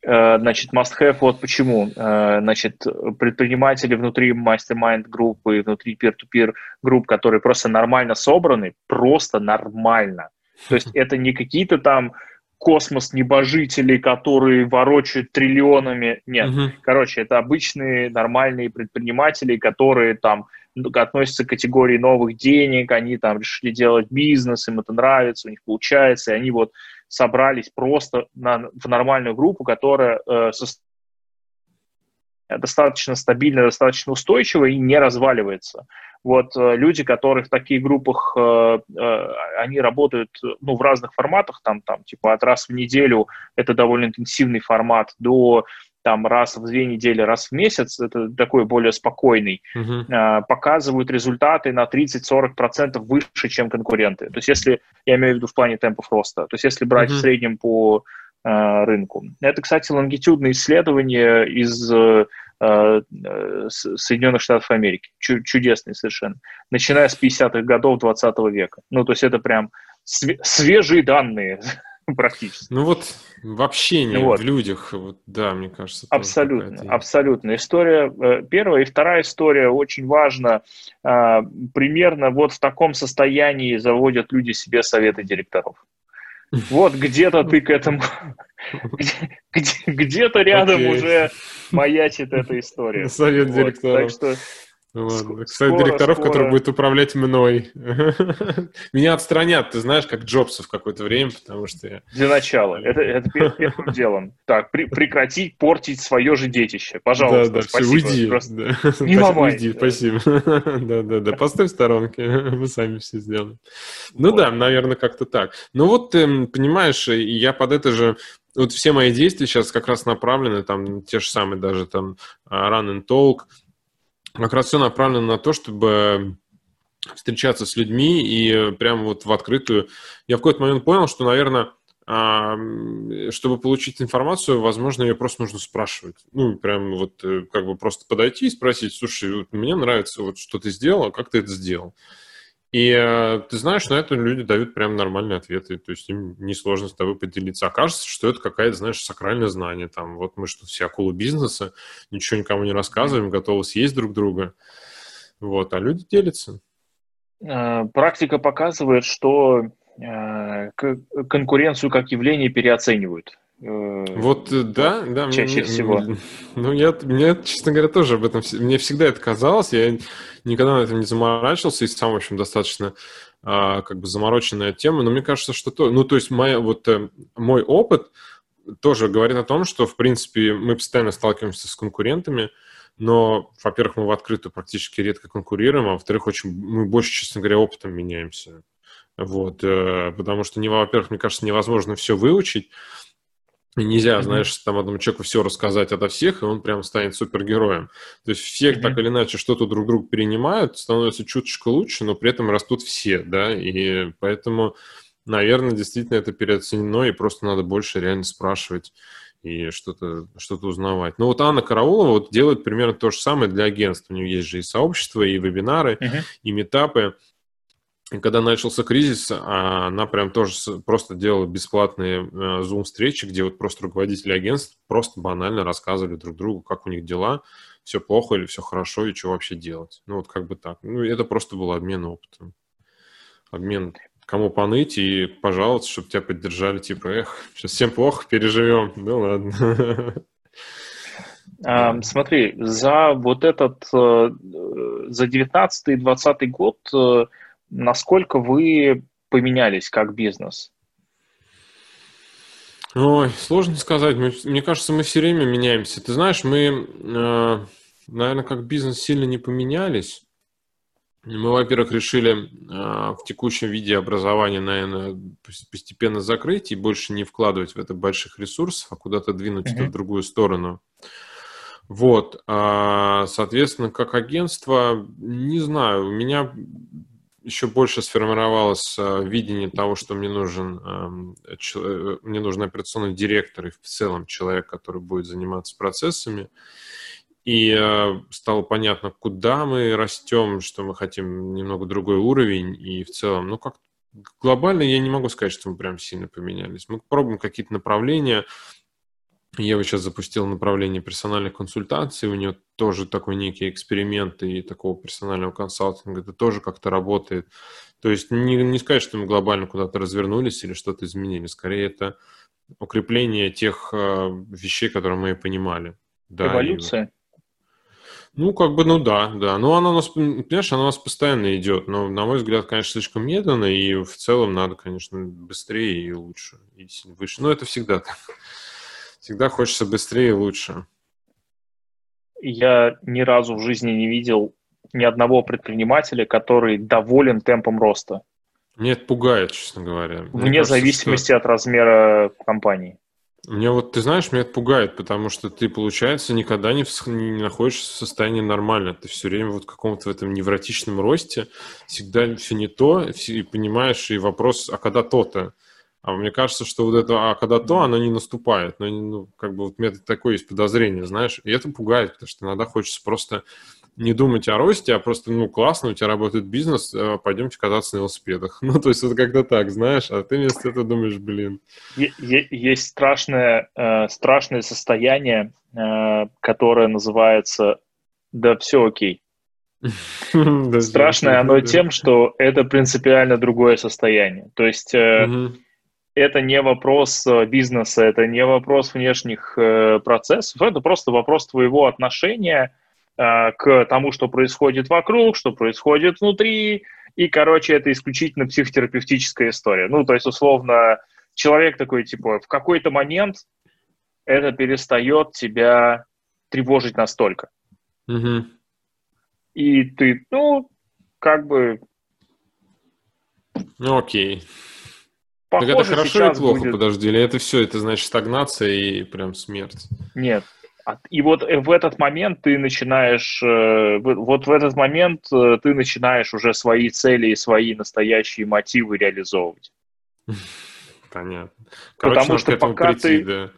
Значит, must-have вот почему. Значит, предприниматели внутри мастер-майнд группы, внутри peer-to-peer групп, которые просто нормально собраны, просто нормально. То есть это не какие-то там космос небожителей, которые ворочают триллионами. Нет, угу. короче, это обычные нормальные предприниматели, которые там относятся к категории новых денег, они там решили делать бизнес, им это нравится, у них получается, и они вот собрались просто на, в нормальную группу, которая э, достаточно стабильно, достаточно устойчиво и не разваливается. Вот э, люди, которые в таких группах, э, э, они работают ну, в разных форматах, там, там, типа от раз в неделю, это довольно интенсивный формат, до там раз в две недели, раз в месяц, это такой более спокойный, uh-huh. показывают результаты на 30-40% выше, чем конкуренты. То есть если, я имею в виду в плане темпов роста, то есть если брать uh-huh. в среднем по рынку. Это, кстати, лонгитюдное исследование из Э, Соединенных Штатов Америки. Чудесный совершенно. Начиная с 50-х годов 20 века. Ну, то есть это прям свежие данные практически. Ну вот в общении, вот. в людях, вот, да, мне кажется. Абсолютно, абсолютно. История э, первая и вторая история очень важна. Примерно вот в таком состоянии заводят люди себе советы директоров. Вот где-то ты к этому, где-то рядом уже маячит эта история. Совет директоров. Так что Ну ладно. Кстати, директоров, скоро... который будет управлять мной. Меня отстранят, ты знаешь, как Джобса в какое-то время, потому что я... Для начала. Это, это первым делом. Так, при, прекратить портить свое же детище. Пожалуйста, да, да, спасибо. Все, уйди. Просто... Да. Не ломай. Уйди, спасибо. Да-да-да, поставь в сторонке, мы сами все сделаем. Ну да, наверное, как-то так. Ну вот, ты понимаешь, я под это же вот все мои действия сейчас как раз направлены, там, те же самые даже там Run and Talk, как раз все направлено на то, чтобы встречаться с людьми и прямо вот в открытую. Я в какой-то момент понял, что, наверное, а, чтобы получить информацию, возможно, ее просто нужно спрашивать. Ну, прям вот э, как бы просто подойти и спросить, слушай, вот мне нравится вот что ты сделал, а как ты это сделал? И э, ты знаешь, на это люди дают прям нормальные ответы, то есть им несложно с тобой поделиться. Окажется, что это какая-то, знаешь, сакральное знание. Там, вот мы что, все акулы бизнеса, ничего никому не рассказываем, готовы съесть друг друга. Вот, а люди делятся. Э, практика показывает, что э, конкуренцию как явление переоценивают. Вот, да, да. Чаще мне, всего. Ну, я, мне, честно говоря, тоже об этом... Мне всегда это казалось, я никогда на этом не заморачивался, и сам, в общем, достаточно а, как бы замороченная тема, но мне кажется, что то... Ну, то есть моя, вот, э, мой опыт тоже говорит о том, что, в принципе, мы постоянно сталкиваемся с конкурентами, но, во-первых, мы в открытую практически редко конкурируем, а во-вторых, очень мы больше, честно говоря, опытом меняемся. Вот, э, потому что, не, во-первых, мне кажется, невозможно все выучить, Нельзя, mm-hmm. знаешь, там одному человеку все рассказать ото всех, и он прям станет супергероем. То есть все mm-hmm. так или иначе что-то друг друга перенимают, становятся чуточку лучше, но при этом растут все, да, и поэтому, наверное, действительно это переоценено, и просто надо больше реально спрашивать и что-то что узнавать. Ну вот Анна Караулова вот делает примерно то же самое для агентств. У нее есть же и сообщества, и вебинары, uh-huh. и метапы. И когда начался кризис, а, она прям тоже просто делала бесплатные зум-встречи, э, где вот просто руководители агентств просто банально рассказывали друг другу, как у них дела, все плохо или все хорошо, и что вообще делать. Ну, вот как бы так. Ну, это просто был обмен опытом. Обмен кому поныть и пожаловаться, чтобы тебя поддержали, типа, эх, сейчас всем плохо, переживем. Ну, ладно. Смотри, за вот этот, э, за 19 и 20 год э, насколько вы поменялись как бизнес? Ой, сложно сказать. Мы, мне кажется, мы все время меняемся. Ты знаешь, мы, э, наверное, как бизнес сильно не поменялись. Мы, во-первых, решили э, в текущем виде образования, наверное, постепенно закрыть и больше не вкладывать в это больших ресурсов, а куда-то двинуть mm-hmm. это в другую сторону. Вот, а, соответственно, как агентство, не знаю, у меня еще больше сформировалось э, видение того, что мне нужен, эм, э, мне нужен операционный директор и в целом человек, который будет заниматься процессами. И э, стало понятно, куда мы растем, что мы хотим немного другой уровень. И в целом, ну как глобально я не могу сказать, что мы прям сильно поменялись. Мы пробуем какие-то направления, Ева сейчас запустила направление персональных консультаций, у нее тоже такой некий эксперимент и такого персонального консалтинга, это тоже как-то работает. То есть не, не сказать, что мы глобально куда-то развернулись или что-то изменили, скорее это укрепление тех э, вещей, которые мы понимали. Да, Эволюция? И, ну, как бы, ну да, да. Ну, она у нас, понимаешь, она у нас постоянно идет, но, на мой взгляд, конечно, слишком медленно, и в целом надо, конечно, быстрее и лучше, и выше. Но это всегда так. Всегда хочется быстрее и лучше. Я ни разу в жизни не видел ни одного предпринимателя, который доволен темпом роста. Мне это пугает, честно говоря. Вне кажется, зависимости что... от размера компании. Мне вот, ты знаешь, меня это пугает, потому что ты, получается, никогда не, в, не находишься в состоянии нормально. Ты все время вот в каком-то в этом невротичном росте, всегда все не то, и понимаешь, и вопрос, а когда то-то? А мне кажется, что вот это, а когда то, оно не наступает. Ну, ну, как бы вот у меня такое есть подозрение, знаешь, и это пугает, потому что иногда хочется просто не думать о росте, а просто, ну, классно, у тебя работает бизнес, э, пойдемте кататься на велосипедах. Ну, то есть это как-то так, знаешь, а ты вместо этого думаешь, блин. Есть страшное, э, страшное состояние, э, которое называется «да все окей». Страшное оно тем, что это принципиально другое состояние. То есть это не вопрос э, бизнеса, это не вопрос внешних э, процессов, это просто вопрос твоего отношения э, к тому, что происходит вокруг, что происходит внутри, и, короче, это исключительно психотерапевтическая история. Ну, то есть, условно, человек такой, типа, в какой-то момент это перестает тебя тревожить настолько. Угу. И ты, ну, как бы... Ну, окей. Похоже, так это хорошо или плохо, будет... подожди, или это все, это значит стагнация и прям смерть? Нет. И вот в этот момент ты начинаешь, э, вот в этот момент э, ты начинаешь уже свои цели и свои настоящие мотивы реализовывать. Понятно. Короче, Потому что пока прийти, ты... Да.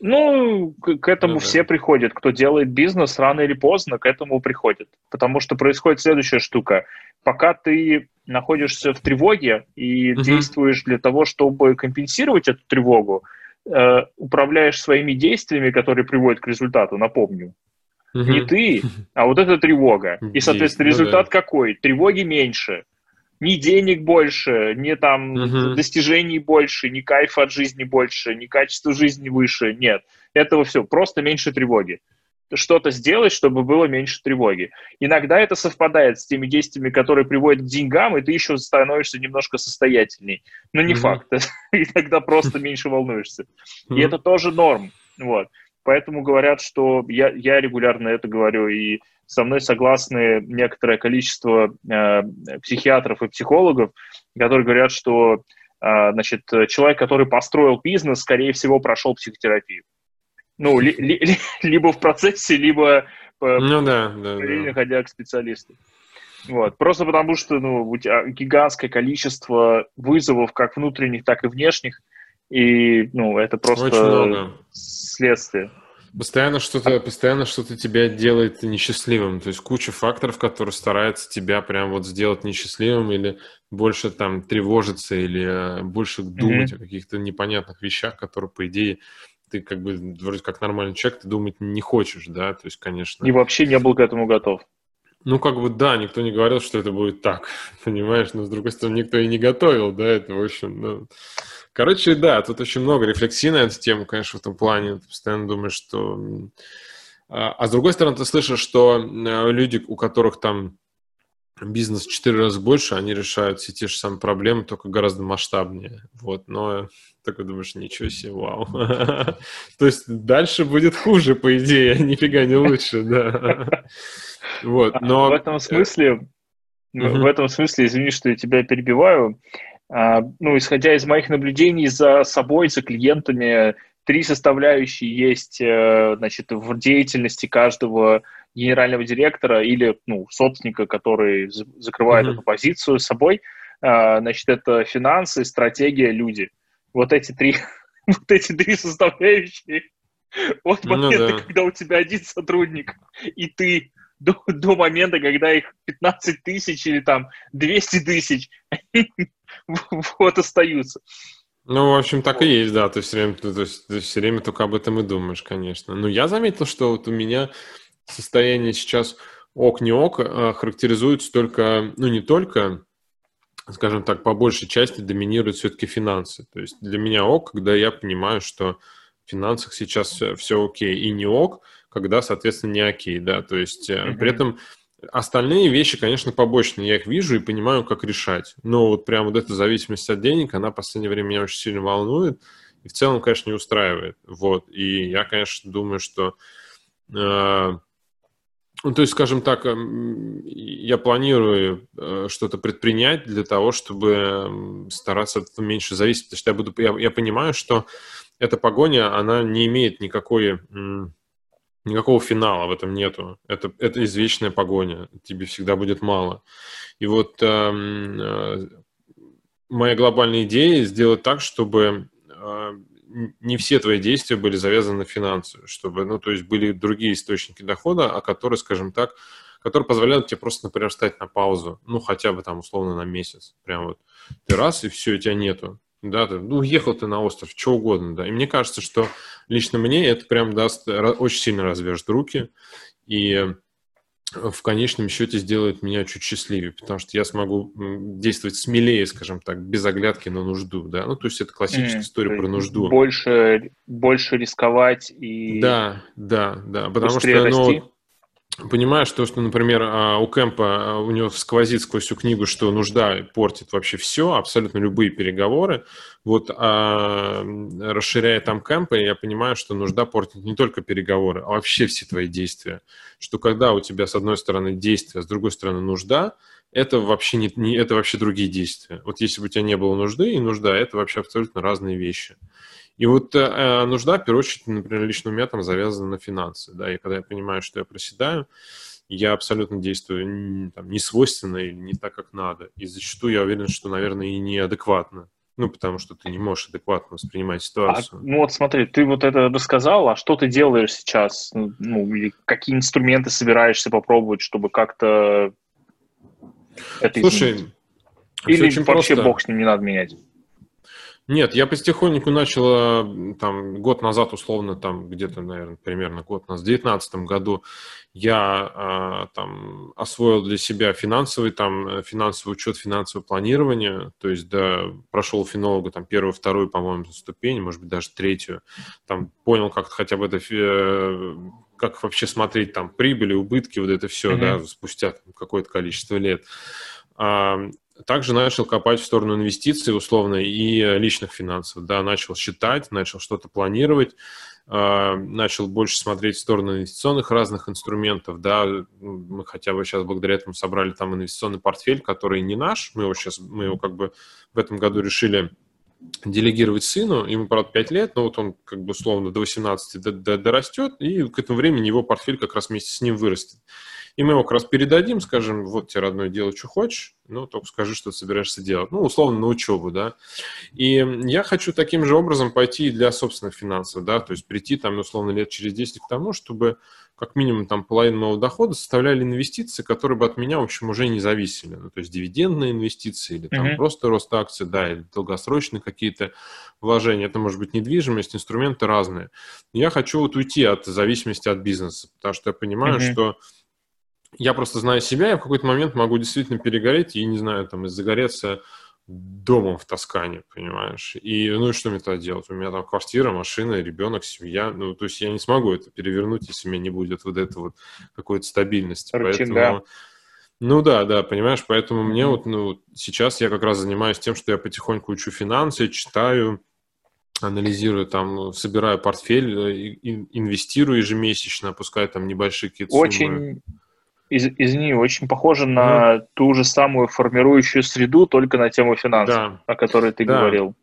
Ну, к, к этому ну, все да. приходят. Кто делает бизнес, рано или поздно к этому приходит. Потому что происходит следующая штука. Пока ты находишься в тревоге и угу. действуешь для того, чтобы компенсировать эту тревогу, э, управляешь своими действиями, которые приводят к результату, напомню. Угу. Не ты, а вот эта тревога. И, соответственно, результат ну, да. какой? Тревоги меньше ни денег больше, ни там угу. достижений больше, ни кайфа от жизни больше, ни качества жизни выше. Нет, этого все, просто меньше тревоги. Что-то сделать, чтобы было меньше тревоги. Иногда это совпадает с теми действиями, которые приводят к деньгам, и ты еще становишься немножко состоятельней. Но не угу. факт. Иногда просто меньше волнуешься. И это тоже норм. Вот. Поэтому говорят, что я, я регулярно это говорю, и со мной согласны некоторое количество э, психиатров и психологов, которые говорят, что э, значит, человек, который построил бизнес, скорее всего, прошел психотерапию. Ну, ли, ли, либо в процессе, либо по, ну, да, да, да. ходя к специалисту. Вот. Просто потому что ну, у тебя гигантское количество вызовов, как внутренних, так и внешних, и ну, это просто следствие. Постоянно что-то, постоянно что-то тебя делает несчастливым. То есть куча факторов, которые стараются тебя прям вот сделать несчастливым или больше там тревожиться или э, больше думать mm-hmm. о каких-то непонятных вещах, которые, по идее, ты как бы вроде как нормальный человек, ты думать не хочешь, да, то есть, конечно... И вообще не был к этому готов. Ну, как бы, да, никто не говорил, что это будет так, понимаешь, но, с другой стороны, никто и не готовил, да, это, в общем, ну... Короче, да, тут очень много рефлексий на эту тему, конечно, в этом плане. Ты постоянно думаешь, что... А, а с другой стороны, ты слышишь, что э, люди, у которых там бизнес в четыре раза больше, они решают все те же самые проблемы, только гораздо масштабнее. Вот, но такой думаешь, ничего себе, вау. То есть дальше будет хуже, по идее, а нифига не лучше, да. Вот, но... В этом смысле, в этом смысле, извини, что я тебя перебиваю, а, ну, исходя из моих наблюдений за собой, за клиентами, три составляющие есть, э, значит, в деятельности каждого генерального директора или, ну, собственника, который закрывает mm-hmm. эту позицию собой. А, значит, это финансы, стратегия, люди. Вот эти три, вот эти три составляющие от ну момента, ну, да. когда у тебя один сотрудник, и ты до, до момента, когда их 15 тысяч или там 200 тысяч, вот остаются. Ну, в общем, так и есть, да. Ты все время, то есть, ты все время только об этом и думаешь, конечно. Но я заметил, что вот у меня состояние сейчас ок не ок а характеризуется только, ну, не только, скажем так, по большей части доминируют все-таки финансы. То есть для меня ок, когда я понимаю, что в финансах сейчас все, все окей, и не ок, когда, соответственно, не окей, да. То есть mm-hmm. при этом Остальные вещи, конечно, побочные. Я их вижу и понимаю, как решать. Но вот прям вот эта зависимость от денег, она в последнее время меня очень сильно волнует. И в целом, конечно, не устраивает. Вот. И я, конечно, думаю, что... Э, ну, то есть, скажем так, эм, я планирую э, что-то предпринять для того, чтобы стараться от этого меньше зависеть. Потому что я, буду, я, я понимаю, что эта погоня, она не имеет никакой Никакого финала в этом нету. Это, это извечная погоня. Тебе всегда будет мало. И вот эм, э, моя глобальная идея сделать так, чтобы э, не все твои действия были завязаны на финансы, чтобы, ну, то есть были другие источники дохода, а которые, скажем так, которые позволяют тебе просто, например, встать на паузу, ну, хотя бы там условно на месяц. Прям вот ты раз, и все, у тебя нету да, ты, ну, уехал ты на остров, что угодно, да. И мне кажется, что лично мне это прям даст, очень сильно развяжет руки, и в конечном счете сделает меня чуть счастливее, потому что я смогу действовать смелее, скажем так, без оглядки на нужду, да. Ну, то есть это классическая mm, история про нужду. Больше, больше рисковать и... Да, да, да, потому что, ну, понимаешь то, что, например, а, у Кэмпа, а, у него сквозит сквозь всю книгу, что нужда портит вообще все, абсолютно любые переговоры. Вот а, расширяя там Кэмпа, я понимаю, что нужда портит не только переговоры, а вообще все твои действия. Что когда у тебя с одной стороны действия, с другой стороны нужда, это вообще не, не это вообще другие действия. Вот если бы у тебя не было нужды и нужда, это вообще абсолютно разные вещи. И вот э, нужда, в первую очередь, например, лично у меня там завязана на финансы, да, и когда я понимаю, что я проседаю, я абсолютно действую не, там, не свойственно или не так, как надо. И зачастую я уверен, что, наверное, и неадекватно. Ну, потому что ты не можешь адекватно воспринимать а, ситуацию. А, ну вот смотри, ты вот это рассказал, а что ты делаешь сейчас? Ну, ну или какие инструменты собираешься попробовать, чтобы как-то это Слушай, изменить? Или вообще просто. бог с ним не надо менять? Нет, я потихоньку начал, там, год назад, условно, там, где-то, наверное, примерно год назад, в 2019 году я а, там освоил для себя финансовый, там, финансовый учет, финансовое планирование, то есть, да, прошел финолога, там, первую, вторую, по-моему, ступень, может быть, даже третью, там, понял как-то хотя бы это, э, как вообще смотреть, там, прибыли, убытки, вот это все, mm-hmm. да, спустя какое-то количество лет. Также начал копать в сторону инвестиций, условно, и личных финансов. Да, начал считать, начал что-то планировать, а, начал больше смотреть в сторону инвестиционных разных инструментов, да, мы хотя бы сейчас благодаря этому собрали там инвестиционный портфель, который не наш, мы его сейчас, мы его как бы в этом году решили делегировать сыну, ему, правда, 5 лет, но вот он как бы условно до 18 дорастет, и к этому времени его портфель как раз вместе с ним вырастет. И мы его как раз передадим, скажем, вот тебе, родной, делай, что хочешь, ну, только скажи, что ты собираешься делать. Ну, условно, на учебу, да. И я хочу таким же образом пойти и для собственных финансов, да, то есть прийти там, условно, лет через 10 к тому, чтобы как минимум там половину моего дохода составляли инвестиции, которые бы от меня, в общем, уже не зависели. Ну, то есть дивидендные инвестиции или там mm-hmm. просто рост акций, да, или долгосрочные какие-то вложения. Это может быть недвижимость, инструменты разные. Я хочу вот уйти от зависимости от бизнеса, потому что я понимаю, mm-hmm. что я просто знаю себя, я в какой-то момент могу действительно перегореть и, не знаю, там, и загореться домом в Тоскане, понимаешь? И, ну, и что мне тогда делать? У меня там квартира, машина, ребенок, семья. Ну, то есть я не смогу это перевернуть, если у меня не будет вот этой вот какой-то стабильности. Ручин, Поэтому... Да. Ну да, да, понимаешь, поэтому mm-hmm. мне вот, ну, сейчас я как раз занимаюсь тем, что я потихоньку учу финансы, читаю, анализирую там, собираю портфель, э, инвестирую ежемесячно, опускаю там небольшие какие-то Очень... суммы из, извини, очень похоже на mm. ту же самую формирующую среду, только на тему финансов, да. о которой ты да. говорил.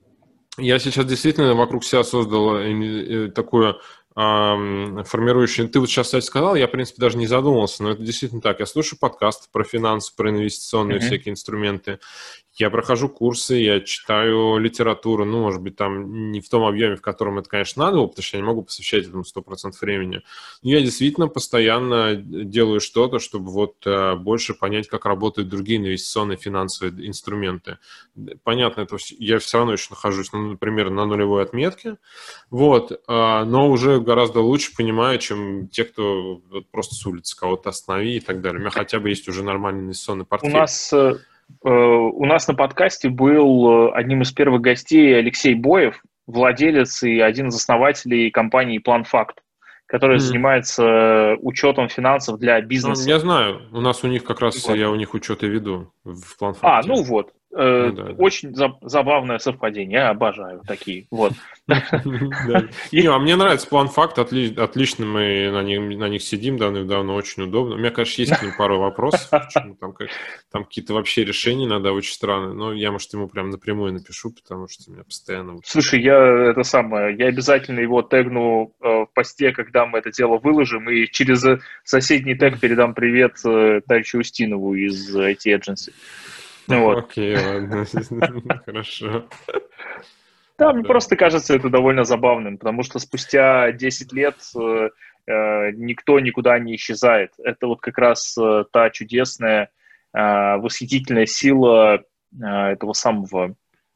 Я сейчас действительно вокруг себя создал э, э, такую формирующий. Ты вот сейчас, кстати, сказал, я, в принципе, даже не задумывался, но это действительно так. Я слушаю подкасты про финансы, про инвестиционные mm-hmm. всякие инструменты. Я прохожу курсы, я читаю литературу, ну, может быть, там не в том объеме, в котором это, конечно, надо было, потому что я не могу посвящать этому 100% времени. Но я действительно постоянно делаю что-то, чтобы вот э, больше понять, как работают другие инвестиционные финансовые инструменты. Понятно, это я все равно еще нахожусь, ну, например, на нулевой отметке, вот, э, но уже гораздо лучше понимаю, чем те, кто вот, просто с улицы кого-то останови и так далее. У меня хотя бы есть уже нормальный инвестиционный портфель. У нас э, у нас на подкасте был э, одним из первых гостей Алексей Боев, владелец и один из основателей компании PlanFact, которая mm. занимается учетом финансов для бизнеса. Я знаю, у нас у них как раз вот. я у них учет и веду в PlanFact. А, ну вот. Э, ну, да, Очень да. забавное совпадение, я обожаю такие. Вот. Не, а мне нравится план факт, отлично мы на них, на них сидим давно-давно, очень удобно. У меня, конечно, есть к ним пару вопросов, там, там какие-то вообще решения надо очень странные, но я, может, ему прям напрямую напишу, потому что у меня постоянно... Слушай, я это самое, я обязательно его тегну э, в посте, когда мы это дело выложим, и через соседний тег передам привет э, Товарищу Устинову из IT Agency. Ну, вот. Окей, ладно, хорошо. Да, мне просто кажется это довольно забавным, потому что спустя 10 лет э, э, никто никуда не исчезает. Это вот как раз э, та чудесная, восхитительная сила этого самого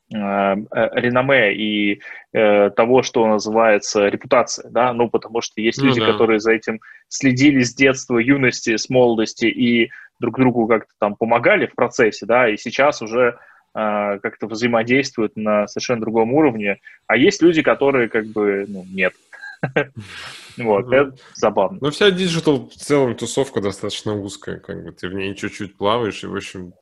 реноме и э, того, что называется репутация, да, ну, потому что есть ну, люди, да. которые за этим следили с детства, юности, с молодости и друг другу как-то там помогали в процессе, да, и сейчас уже э, как-то взаимодействуют на совершенно другом уровне, а есть люди, которые как бы, ну, нет. Вот, это забавно. Ну, вся digital в целом тусовка достаточно узкая, как бы ты в ней чуть-чуть плаваешь, и, в общем,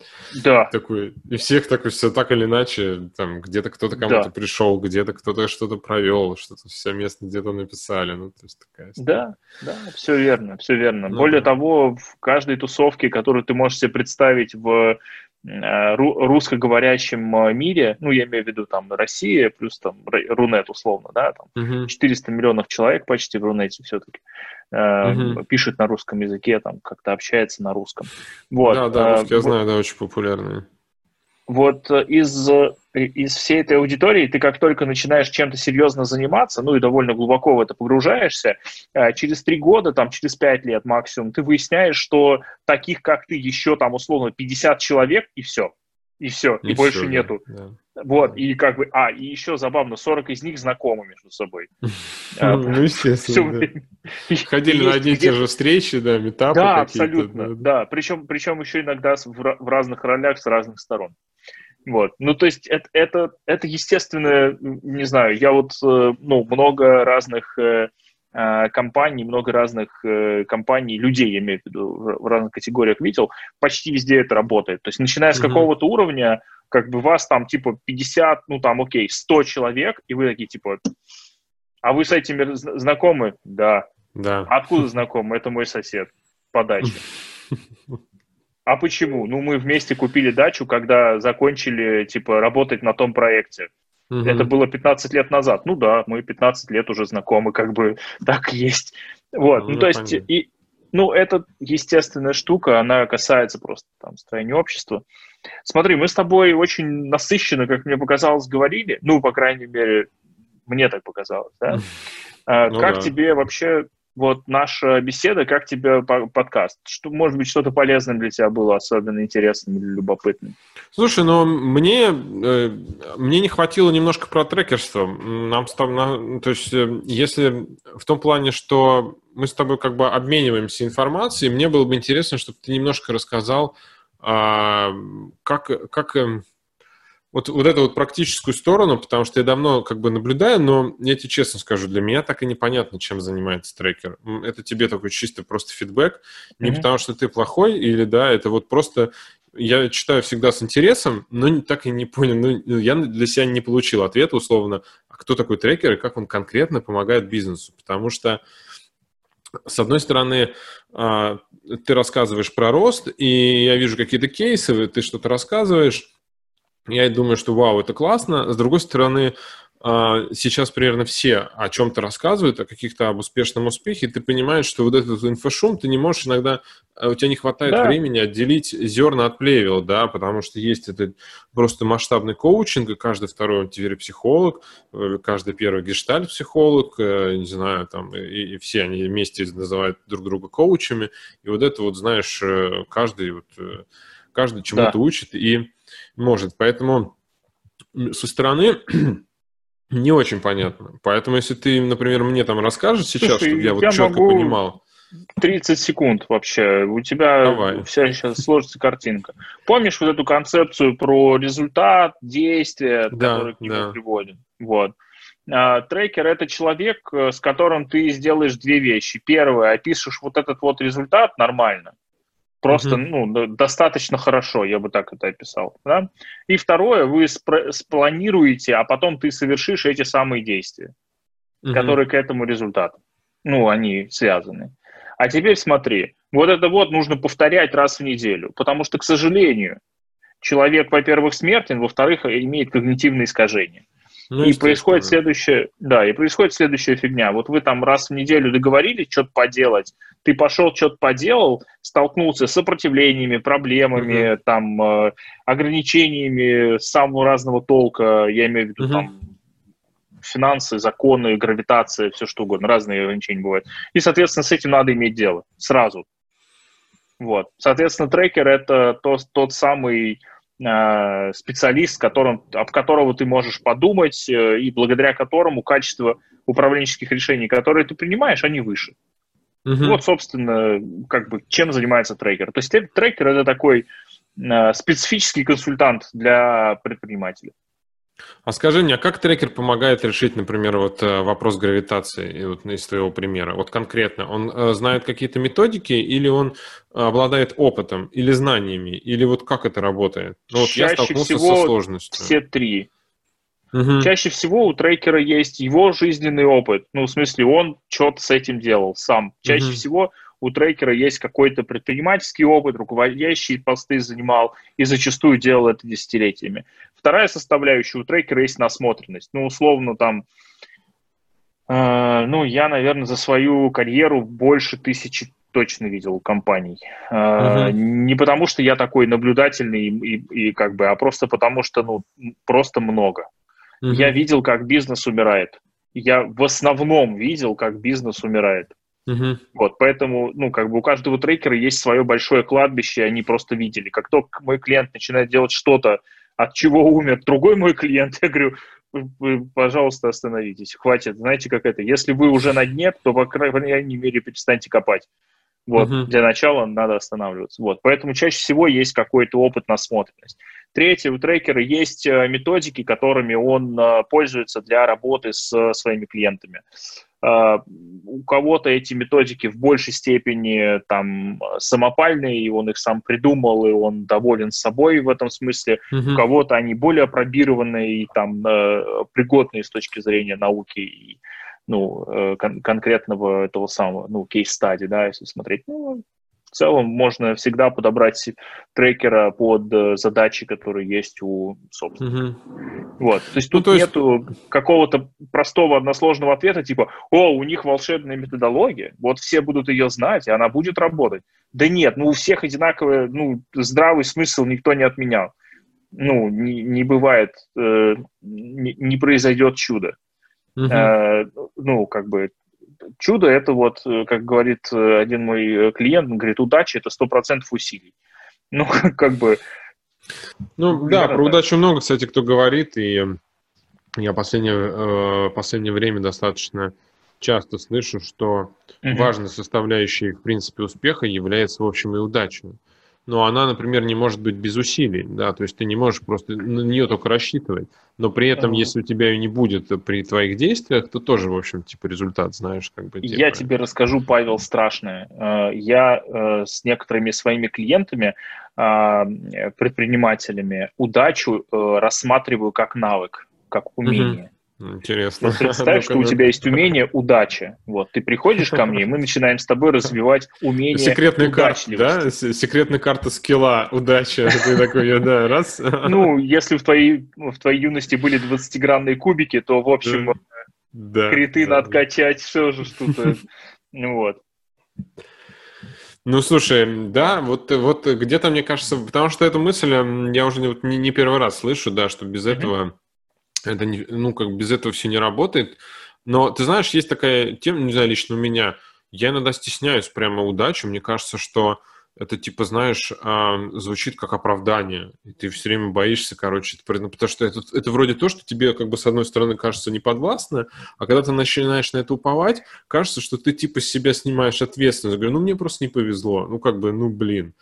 да. такой, и всех так, все так или иначе, там, где-то кто-то кому-то да. пришел, где-то кто-то что-то провел, что-то все место где-то написали, ну, то есть такая Да, да, все верно, все верно. Ну, Более да. того, в каждой тусовке, которую ты можешь себе представить в русскоговорящем э, мире, ну, я имею в виду там Россия, плюс там Рунет условно, да, там uh-huh. 400 миллионов человек почти в Рунете все-таки э, uh-huh. пишет на русском языке, там как-то общается на русском. Вот. Да, да, русский, я знаю, да, очень популярный вот э, из, э, из всей этой аудитории ты как только начинаешь чем-то серьезно заниматься, ну и довольно глубоко в это погружаешься, э, через три года, там, через пять лет максимум, ты выясняешь, что таких, как ты, еще там условно 50 человек, и все. И все, и, и больше все, нету. Да. Вот, и как бы, а, и еще забавно, 40 из них знакомы между собой. А, ну, естественно, Ходили на одни и те же встречи, да, метапы Да, абсолютно, да. Причем еще иногда в разных ролях с разных сторон. Вот. Ну, то есть это, это, это естественно, не знаю, я вот, э, ну, много разных э, э, компаний, много разных компаний, людей, я имею в виду, в разных категориях видел, почти везде это работает. То есть начиная с mm-hmm. какого-то уровня, как бы вас там типа 50, ну там окей, 100 человек, и вы такие типа, а вы с этими знакомы? Да. Да. Откуда знакомы? Это мой сосед по даче. А почему? Ну, мы вместе купили дачу, когда закончили, типа, работать на том проекте. Угу. Это было 15 лет назад. Ну да, мы 15 лет уже знакомы, как бы так есть. Вот, ну, ну то есть, и, ну, это естественная штука, она касается просто там строения общества. Смотри, мы с тобой очень насыщенно, как мне показалось, говорили, ну, по крайней мере, мне так показалось, да? А, ну, как да. тебе вообще вот наша беседа, как тебе подкаст? Что, может быть, что-то полезное для тебя было, особенно интересным или любопытным? Слушай, ну мне, э, мне не хватило немножко про трекерство. Нам, на, то есть, э, если в том плане, что мы с тобой как бы обмениваемся информацией, мне было бы интересно, чтобы ты немножко рассказал, э, как, как эм, вот, вот эту вот практическую сторону, потому что я давно как бы наблюдаю, но я тебе честно скажу, для меня так и непонятно, чем занимается трекер. Это тебе такой чисто просто фидбэк, не mm-hmm. потому что ты плохой или да, это вот просто я читаю всегда с интересом, но так и не понял, ну, ну, я для себя не получил ответа условно, а кто такой трекер и как он конкретно помогает бизнесу, потому что с одной стороны, а, ты рассказываешь про рост, и я вижу какие-то кейсы, ты что-то рассказываешь, я думаю, что вау, это классно. С другой стороны, а, сейчас примерно все о чем-то рассказывают, о каких-то об успешном успехе, ты понимаешь, что вот этот инфошум, ты не можешь иногда, а, у тебя не хватает да. времени отделить зерна от плевел, да, потому что есть этот просто масштабный коучинг, и каждый второй теперь психолог, э, каждый первый гештальт-психолог, э, не знаю, там, и, и все они вместе называют друг друга коучами, и вот это вот, знаешь, э, каждый вот, каждый чему-то да. учит, и может. Поэтому со стороны не очень понятно. Поэтому, если ты, например, мне там расскажешь сейчас, Слушай, чтобы я, я вот четко могу... понимал. 30 секунд вообще. У тебя Давай. вся сейчас сложится картинка. Помнишь вот эту концепцию про результат, действие, да, который к нему да. приводит? Вот. А, трекер – это человек, э, с которым ты сделаешь две вещи. Первое, опишешь вот этот вот результат нормально. Просто, mm-hmm. ну, достаточно хорошо, я бы так это описал. Да? И второе, вы спро- спланируете, а потом ты совершишь эти самые действия, mm-hmm. которые к этому результату. Ну, они связаны. А теперь смотри, вот это вот нужно повторять раз в неделю, потому что, к сожалению, человек, во-первых, смертен, во-вторых, имеет когнитивные искажения. Ну, и происходит следующее, да, и происходит следующая фигня. Вот вы там раз в неделю договорились что-то поделать, ты пошел что-то поделал, столкнулся с сопротивлениями, проблемами, uh-huh. там э, ограничениями самого разного толка, я имею в виду uh-huh. там финансы, законы, гравитация, все что угодно, разные ограничения бывают. И, соответственно, с этим надо иметь дело сразу. Вот. Соответственно, трекер это тот, тот самый Э, специалист, которым, об которого ты можешь подумать, э, и благодаря которому качество управленческих решений, которые ты принимаешь, они выше. Угу. Вот, собственно, как бы чем занимается трекер. То есть трекер это такой э, специфический консультант для предпринимателя. А скажи мне, а как трекер помогает решить, например, вот э, вопрос гравитации, вот из твоего примера? Вот конкретно, он э, знает какие-то методики или он обладает опытом или знаниями? Или вот как это работает? Ну, вот Чаще я столкнулся всего со сложностью. Все три. Мгм. Чаще всего у трекера есть его жизненный опыт. Ну, в смысле, он что-то с этим делал сам. Чаще Мгм. всего у трекера есть какой-то предпринимательский опыт, руководящие посты занимал и зачастую делал это десятилетиями. Вторая составляющая у трекера есть насмотренность. Ну, условно, там, э, ну, я, наверное, за свою карьеру больше тысячи точно видел компаний. Э, Не потому, что я такой наблюдательный и, и- и как бы, а просто потому, что, ну, просто много. Мгм. Я видел, как бизнес умирает. Я в основном видел, как бизнес умирает. Мгм. Вот, поэтому, ну, как бы у каждого трекера есть свое большое кладбище, и они просто видели. Как только мой клиент начинает делать что-то, от чего умер другой мой клиент, я говорю, «Вы- вы, пожалуйста, остановитесь, хватит. Знаете, как это? Если вы уже на дне, то, по крайней мере, перестаньте копать. Вот, Мгм. для начала надо останавливаться. Вот, поэтому чаще всего есть какой-то опыт насмотренность. Третье, у трекера есть э, методики, которыми он э, пользуется для работы с э, своими клиентами. У кого-то эти методики в большей степени там самопальные, и он их сам придумал, и он доволен собой в этом смысле. У Мгм. кого-то они более опробированные и там пригодные с точки зрения науки и ну, кон- конкретного этого самого, ну, кейс-стади, да, если смотреть. Ну, целом можно всегда подобрать трекера под э, задачи, которые есть у собственника. Мгм. Вот. То есть Ну, тут то есть- нету какого-то простого односложного ответа, типа, о, у них волшебная методология, вот все будут ее знать, и она будет работать. Да нет, ну у всех одинаковый, ну, здравый смысл никто не отменял. Ну, не, не бывает, э, не, не произойдет чудо. Мгм. Э, ну, как бы, чудо это вот, э, как говорит э, один мой э, клиент, он говорит, удача это 100% усилий. Ну, как бы, Ну да, про так. удачу много, кстати, кто говорит, и я последнее, э, последнее время достаточно часто слышу, что мгм. важной составляющей, в принципе, успеха является, в общем, и удача. Но она, например, не может быть без усилий, да, то есть ты не можешь просто на нее только рассчитывать. Но при этом, Мгм. если у тебя ее не будет при твоих действиях, то тоже, в общем, типа результат знаешь, как бы. Я типа. тебе расскажу, Павел, страшное. Э, Я э, с некоторыми своими клиентами, а, э, предпринимателями, удачу э, рассматриваю как навык, как умение. Интересно. Вот представь, что у тебя есть умение удача. Вот ты приходишь ко мне, и мы начинаем с тобой развивать умение Секретная карта, да? Секретная карта скилла, удача. Ты такой, да, раз. Ну, если в твоей, в твоей юности были 20-гранные кубики, то, в общем, Да, криты да. надо качать, все же что-то. Ну вот. Ну, слушай, да, вот, вот где-то, мне кажется, потому что эту мысль я уже не, не- первый раз слышу, да, что без этого, это не, ну, как без этого все не работает. Но, ты знаешь, есть такая тема, не знаю, лично у меня, я иногда стесняюсь прямо удачи, мне кажется, что это, типа, знаешь, а, звучит как оправдание, и ты все время боишься, короче, это, ну, потому что это, это вроде то, что тебе, как бы, с одной стороны, кажется неподвластно, а когда ты начинаешь на это уповать, кажется, что ты типа с себя снимаешь ответственность. Говорю, ну мне просто не повезло. Ну как бы, ну блин.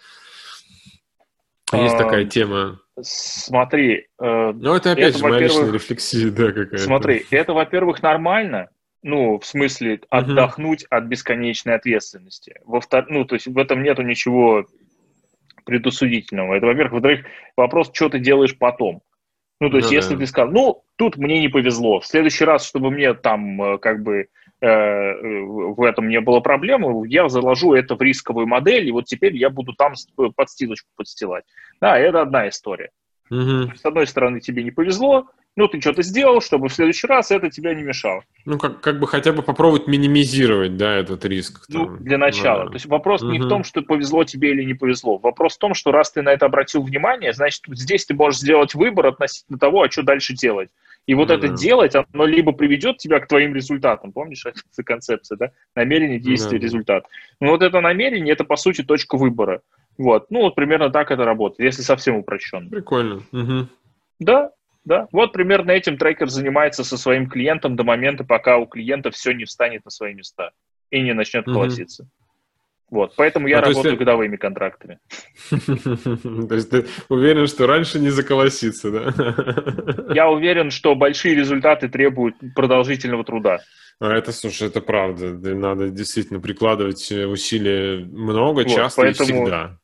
Есть А, такая тема. Смотри, э, Ну это опять это, же моя личная рефлексия, да, какая-то. смотри, это, во-первых, нормально, ну, в смысле, отдохнуть от бесконечной ответственности. Во-вторых, ну, то есть в этом нету ничего предусудительного. Это, во-первых. Во-вторых, вопрос, что ты делаешь потом. Ну, то есть, Ну если да. ты сказал, ну, тут мне не повезло, в следующий раз, чтобы мне там, э, как бы, в этом не было проблемы, я заложу это в рисковую модель, и вот теперь я буду там с- подстилочку подстилать. Да, это одна история. Мгм. С одной стороны, тебе не повезло, ну, ты что-то сделал, чтобы в следующий раз это тебя не мешало. Ну, как, как бы хотя бы попробовать минимизировать, да, этот риск. Ну, там. для начала. Ну, да. То есть вопрос не в том, что повезло тебе или не повезло. Вопрос в том, что раз ты на это обратил внимание, значит, здесь ты можешь сделать выбор относительно того, а что дальше делать. И вот Ну это делать, оно либо приведет тебя к твоим результатам. Помнишь, эта концепция, да? Намерение, действие, Да. результат. Ну, вот это намерение, это, по сути, точка выбора. Вот. Ну, вот примерно так это работает, если совсем упрощенно. Прикольно. Мгм. Да, да. Вот примерно этим трекер занимается со своим клиентом до момента, пока у клиента все не встанет на свои места и не начнет Мгм. колоситься. Вот, поэтому я а работаю годовыми контрактами. То есть ты уверен, что раньше не заколосится, да? Я уверен, что большие результаты требуют продолжительного труда. А это, слушай, это правда. Надо действительно прикладывать усилия много, вот, часто поэтому, и всегда.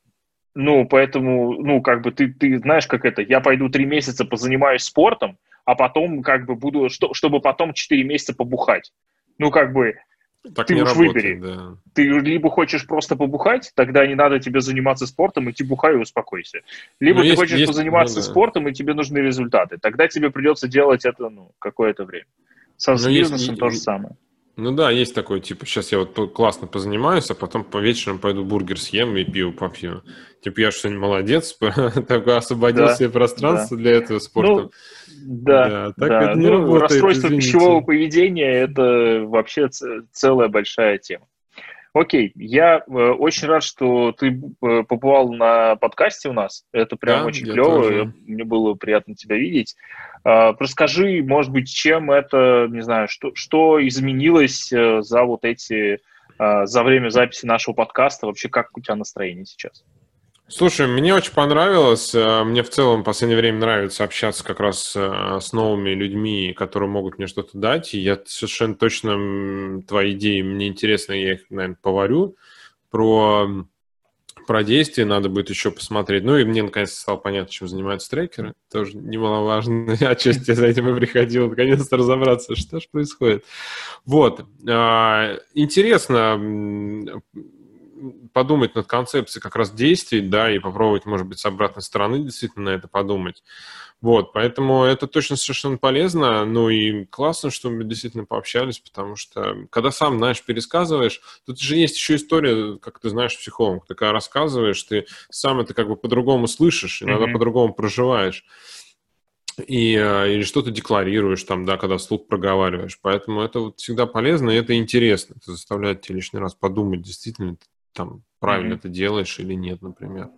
Ну, поэтому, ну, как бы ты, ты знаешь, как это, я пойду три месяца позанимаюсь спортом, а потом как бы буду, что, чтобы потом четыре месяца побухать. Ну, как бы, так ты уж работает, выбери. Да. Ты либо хочешь просто побухать, тогда не надо тебе заниматься спортом, иди бухай и успокойся. Либо ну, ты есть, хочешь есть, позаниматься ну, да. спортом, и тебе нужны результаты. Тогда тебе придется делать это ну, какое-то время. Со ну, бизнесом есть, то же самое. Ну да, есть такой, типа, сейчас я вот классно позанимаюсь, а потом по вечерам пойду бургер съем и пиво попью. Типа, я что-нибудь молодец, такой освободил да, себе пространство да. для этого спорта. Ну, да, да, так да. это не ну, работает, Расстройство извините. пищевого поведения – это вообще целая большая тема. Окей, я э, очень рад, что ты э, побывал на подкасте у нас. Это прям да, очень клево. Тоже. Мне было приятно тебя видеть. Э, расскажи, может быть, чем это, не знаю, что, что изменилось э, за вот эти, э, за время записи нашего подкаста? Вообще, как у тебя настроение сейчас? Слушай, мне очень понравилось. Э, мне в целом в последнее время нравится общаться как раз э, с новыми людьми, которые могут мне что-то дать. И я совершенно точно твои идеи мне интересны, я их, наверное, поварю. Про, про действия надо будет еще посмотреть. Ну и мне наконец стало понятно, чем занимаются трекеры. Тоже немаловажно. Я отчасти за этим и приходил, наконец-то разобраться, что же происходит. Вот. А, интересно подумать над концепцией как раз действий, да, и попробовать, может быть, с обратной стороны действительно на это подумать. Вот, поэтому это точно совершенно полезно, ну и классно, что мы действительно пообщались, потому что когда сам, знаешь, пересказываешь, тут же есть еще история, как ты знаешь, психолог, ты когда рассказываешь, ты сам это как бы по-другому слышишь, иногда mm-hmm. по-другому проживаешь и, э, или что-то декларируешь там, да, когда вслух проговариваешь. Поэтому это вот всегда полезно и это интересно. Это заставляет тебя лишний раз подумать, действительно там правильно mm-hmm. это делаешь или нет, например.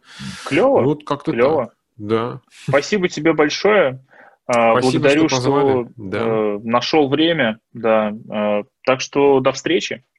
Клево. Вот как-то Клево. Так. Да. Спасибо тебе большое. А, Спасибо, Благодарю, что, что да. э, нашел время. Да. Э, так что до встречи.